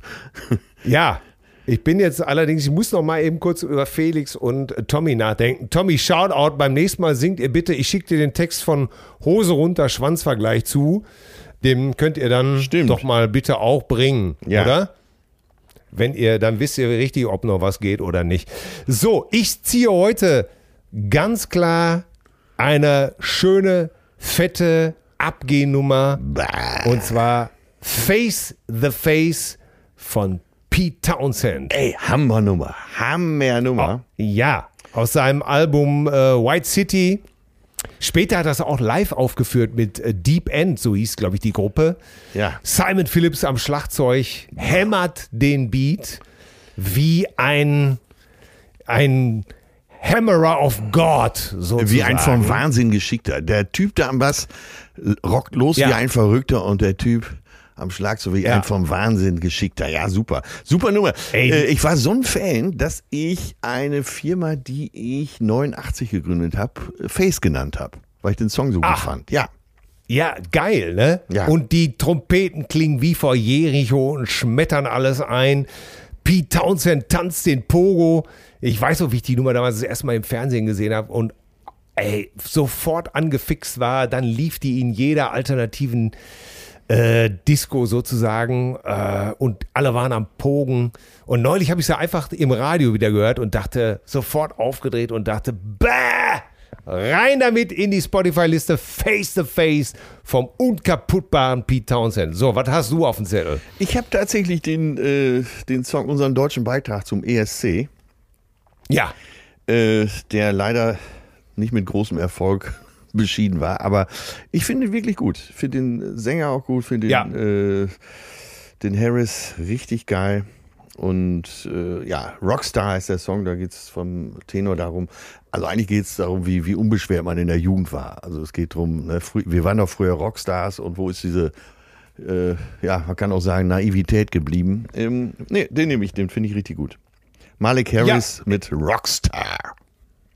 Ja, ich bin jetzt allerdings, ich muss noch mal eben kurz über Felix und Tommy nachdenken. Tommy, Shoutout, beim nächsten Mal singt ihr bitte, ich schicke dir den Text von Hose runter, Schwanzvergleich zu. Den könnt ihr dann Stimmt. doch mal bitte auch bringen, Ja. oder? Wenn ihr, dann wisst ihr richtig, ob noch was geht oder nicht. So, ich ziehe heute ganz klar eine schöne, fette Abgehnummer. Und zwar Face the Face von Pete Townsend. Ey, Hammernummer. Hammernummer. Ja, aus seinem Album äh, White City. Später hat er es auch live aufgeführt mit äh, Deep End, so hieß, glaube ich, die Gruppe. Ja. Simon Phillips am Schlagzeug hämmert den Beat wie ein, ein Hammerer of God, sozusagen. Wie ein vom Wahnsinn geschickter. Der Typ da am Bass rockt los Ja. wie ein Verrückter und der Typ am Schlagzeug, wie Ja. ein vom Wahnsinn geschickter. Ja, super. Super Nummer. Ey. Äh, ich war so ein Fan, dass ich eine Firma, die ich 89 gegründet habe, Face genannt habe, weil ich den Song so gut Ach. fand. Ja. Ja, geil, ne? Ja. Und die Trompeten klingen wie vor Jericho und schmettern alles ein. Pete Townsend tanzt den Pogo. Ich weiß noch, wie ich die Nummer damals das erste Mal im Fernsehen gesehen habe und ey, sofort angefixt war. Dann lief die in jeder alternativen äh, Disco sozusagen äh, und alle waren am Pogen. Und neulich habe ich sie einfach im Radio wieder gehört und dachte, sofort aufgedreht und dachte, bäh! Rein damit in die Spotify-Liste Face to Face vom unkaputtbaren Pete Townsend. So, was hast du auf dem Zettel? Ich habe tatsächlich den, äh, den Song, unseren deutschen Beitrag zum ESC, Ja, äh, der leider nicht mit großem Erfolg beschieden war, aber ich finde ihn wirklich gut. Finde den Sänger auch gut, finde Ja. den, äh, den Harris richtig geil. Und äh, ja, Rockstar ist der Song, da geht es vom Tenor darum, also eigentlich geht es darum, wie, wie unbeschwert man in der Jugend war. Also es geht darum, ne, wir waren doch früher Rockstars und wo ist diese, äh, ja, man kann auch sagen, Naivität geblieben. Ähm, nee, den nehme ich, den finde ich richtig gut. Malik Harris mit Rockstar.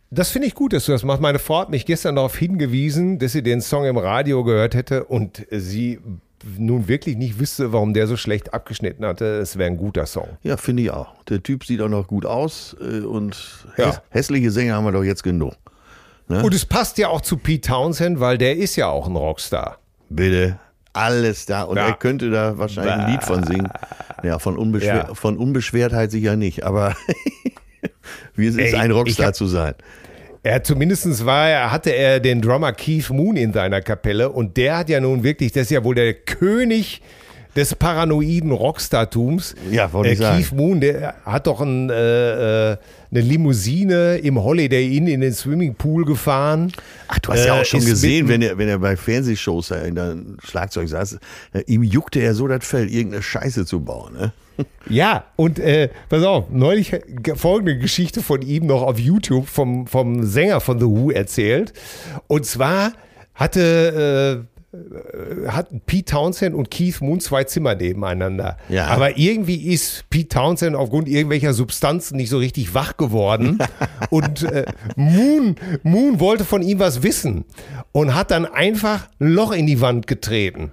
Das finde ich gut, dass du das machst. Meine Frau hat mich gestern darauf hingewiesen, dass sie den Song im Radio gehört hätte und sie nun wirklich nicht wüsste, warum der so schlecht abgeschnitten hatte. Es wäre ein guter Song. Ja, finde ich auch. Der Typ sieht auch noch gut aus äh, und Ja. häss hässliche Sänger haben wir doch jetzt genug. Und es passt ja auch zu Pete Townsend, weil der ist ja auch ein Rockstar. Bitte, alles da. Und Ja. er könnte da wahrscheinlich ein Lied von singen. Ja, von, Unbeschwer Ja. von Unbeschwertheit sicher nicht, aber wie es ist, Ey, ein Rockstar hab- zu sein. Er zumindestens war er, hatte er den Drummer Keith Moon in seiner Kapelle und der hat ja nun wirklich, das ist ja wohl der König des paranoiden Rockstartums. Ja, wollte äh, ich sagen. Keith Moon, der hat doch ein, äh, äh, eine Limousine im Holiday Inn in den Swimmingpool gefahren. Ach, du hast ja Äh, auch schon gesehen, wenn er, wenn er bei Fernsehshows in der Schlagzeug saß, äh, ihm juckte er so das Fell, irgendeine Scheiße zu bauen. Ne? Ja, und äh, pass auf, neulich ge- folgende Geschichte von ihm noch auf YouTube vom, vom Sänger von The Who erzählt. Und zwar hatte, hatten Pete Townsend und Keith Moon zwei Zimmer nebeneinander. Ja. Aber irgendwie ist Pete Townsend aufgrund irgendwelcher Substanzen nicht so richtig wach geworden. und äh, Moon, Moon wollte von ihm was wissen und hat dann einfach ein Loch in die Wand getreten.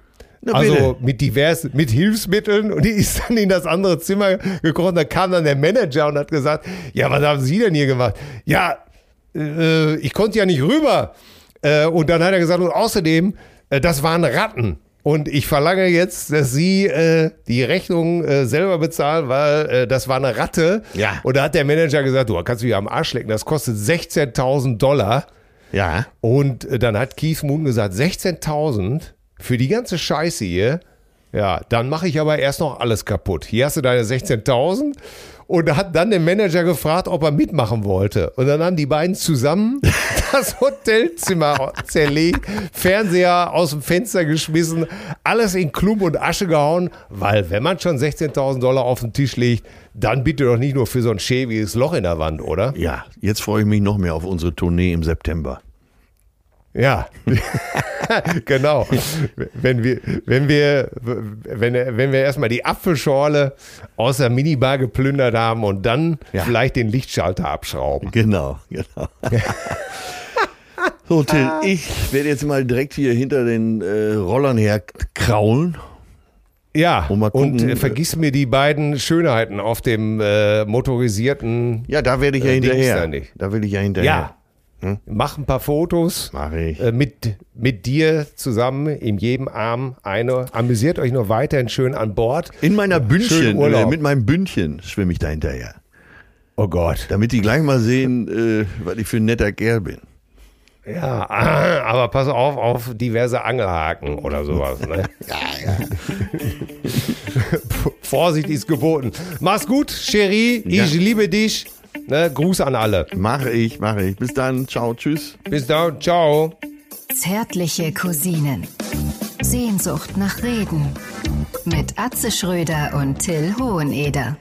Also mit diversen, mit Hilfsmitteln und die ist dann in das andere Zimmer gekommen. Da kam dann der Manager und hat gesagt, ja, was haben Sie denn hier gemacht? Ja, äh, ich konnte ja nicht rüber. Äh, und dann hat er gesagt, und außerdem, äh, das waren Ratten. Und ich verlange jetzt, dass Sie äh, die Rechnung äh, selber bezahlen, weil äh, das war eine Ratte. Ja. Und da hat der Manager gesagt, du kannst mich am Arsch lecken, das kostet 16.000 Dollar. Ja. Und äh, dann hat Keith Moon gesagt, 16.000 für die ganze Scheiße hier. Ja, dann mache ich aber erst noch alles kaputt. Hier hast du deine 16.000 und hat dann den Manager gefragt, ob er mitmachen wollte. Und dann haben die beiden zusammen das Hotelzimmer zerlegt, Fernseher aus dem Fenster geschmissen, alles in Klump und Asche gehauen, weil wenn man schon 16.000 Dollar auf den Tisch legt, dann bitte doch nicht nur für so ein schäbiges Loch in der Wand, oder? Ja, jetzt freue ich mich noch mehr auf unsere Tournee im September. Ja, genau. Wenn wir, wenn wir, wenn, wenn wir erstmal die Apfelschorle aus der Minibar geplündert haben und dann Ja. vielleicht den Lichtschalter abschrauben. Genau, genau. so, Till, ich werde jetzt mal direkt hier hinter den äh, Rollern her kraulen. Ja, Und mal und gucken, äh, vergiss mir die beiden Schönheiten auf dem äh, motorisierten. Ja, da werde ich ja Äh, Dings hinterher. da nicht. Da will ich ja hinterher. Ja, mach ein paar Fotos. Mach ich. Äh, mit, mit dir zusammen in jedem Arm eine. Amüsiert euch noch weiterhin schön an Bord. In meiner Bündchen, äh, mit meinem Bündchen schwimme ich da hinterher. Oh Gott. Damit die gleich mal sehen, äh, was ich für ein netter Kerl bin. Ja, aber pass auf auf diverse Angelhaken oder sowas. Ne? Ja, ja. Vorsicht ist geboten. Mach's gut, Cherie. Ja. Ich liebe dich. Ne? Gruß an alle. Mache ich, mache ich. Bis dann. Ciao, tschüss. Bis dann. Ciao. Zärtliche Cousinen. Sehnsucht nach Reden. Mit Atze Schröder und Till Hoheneder.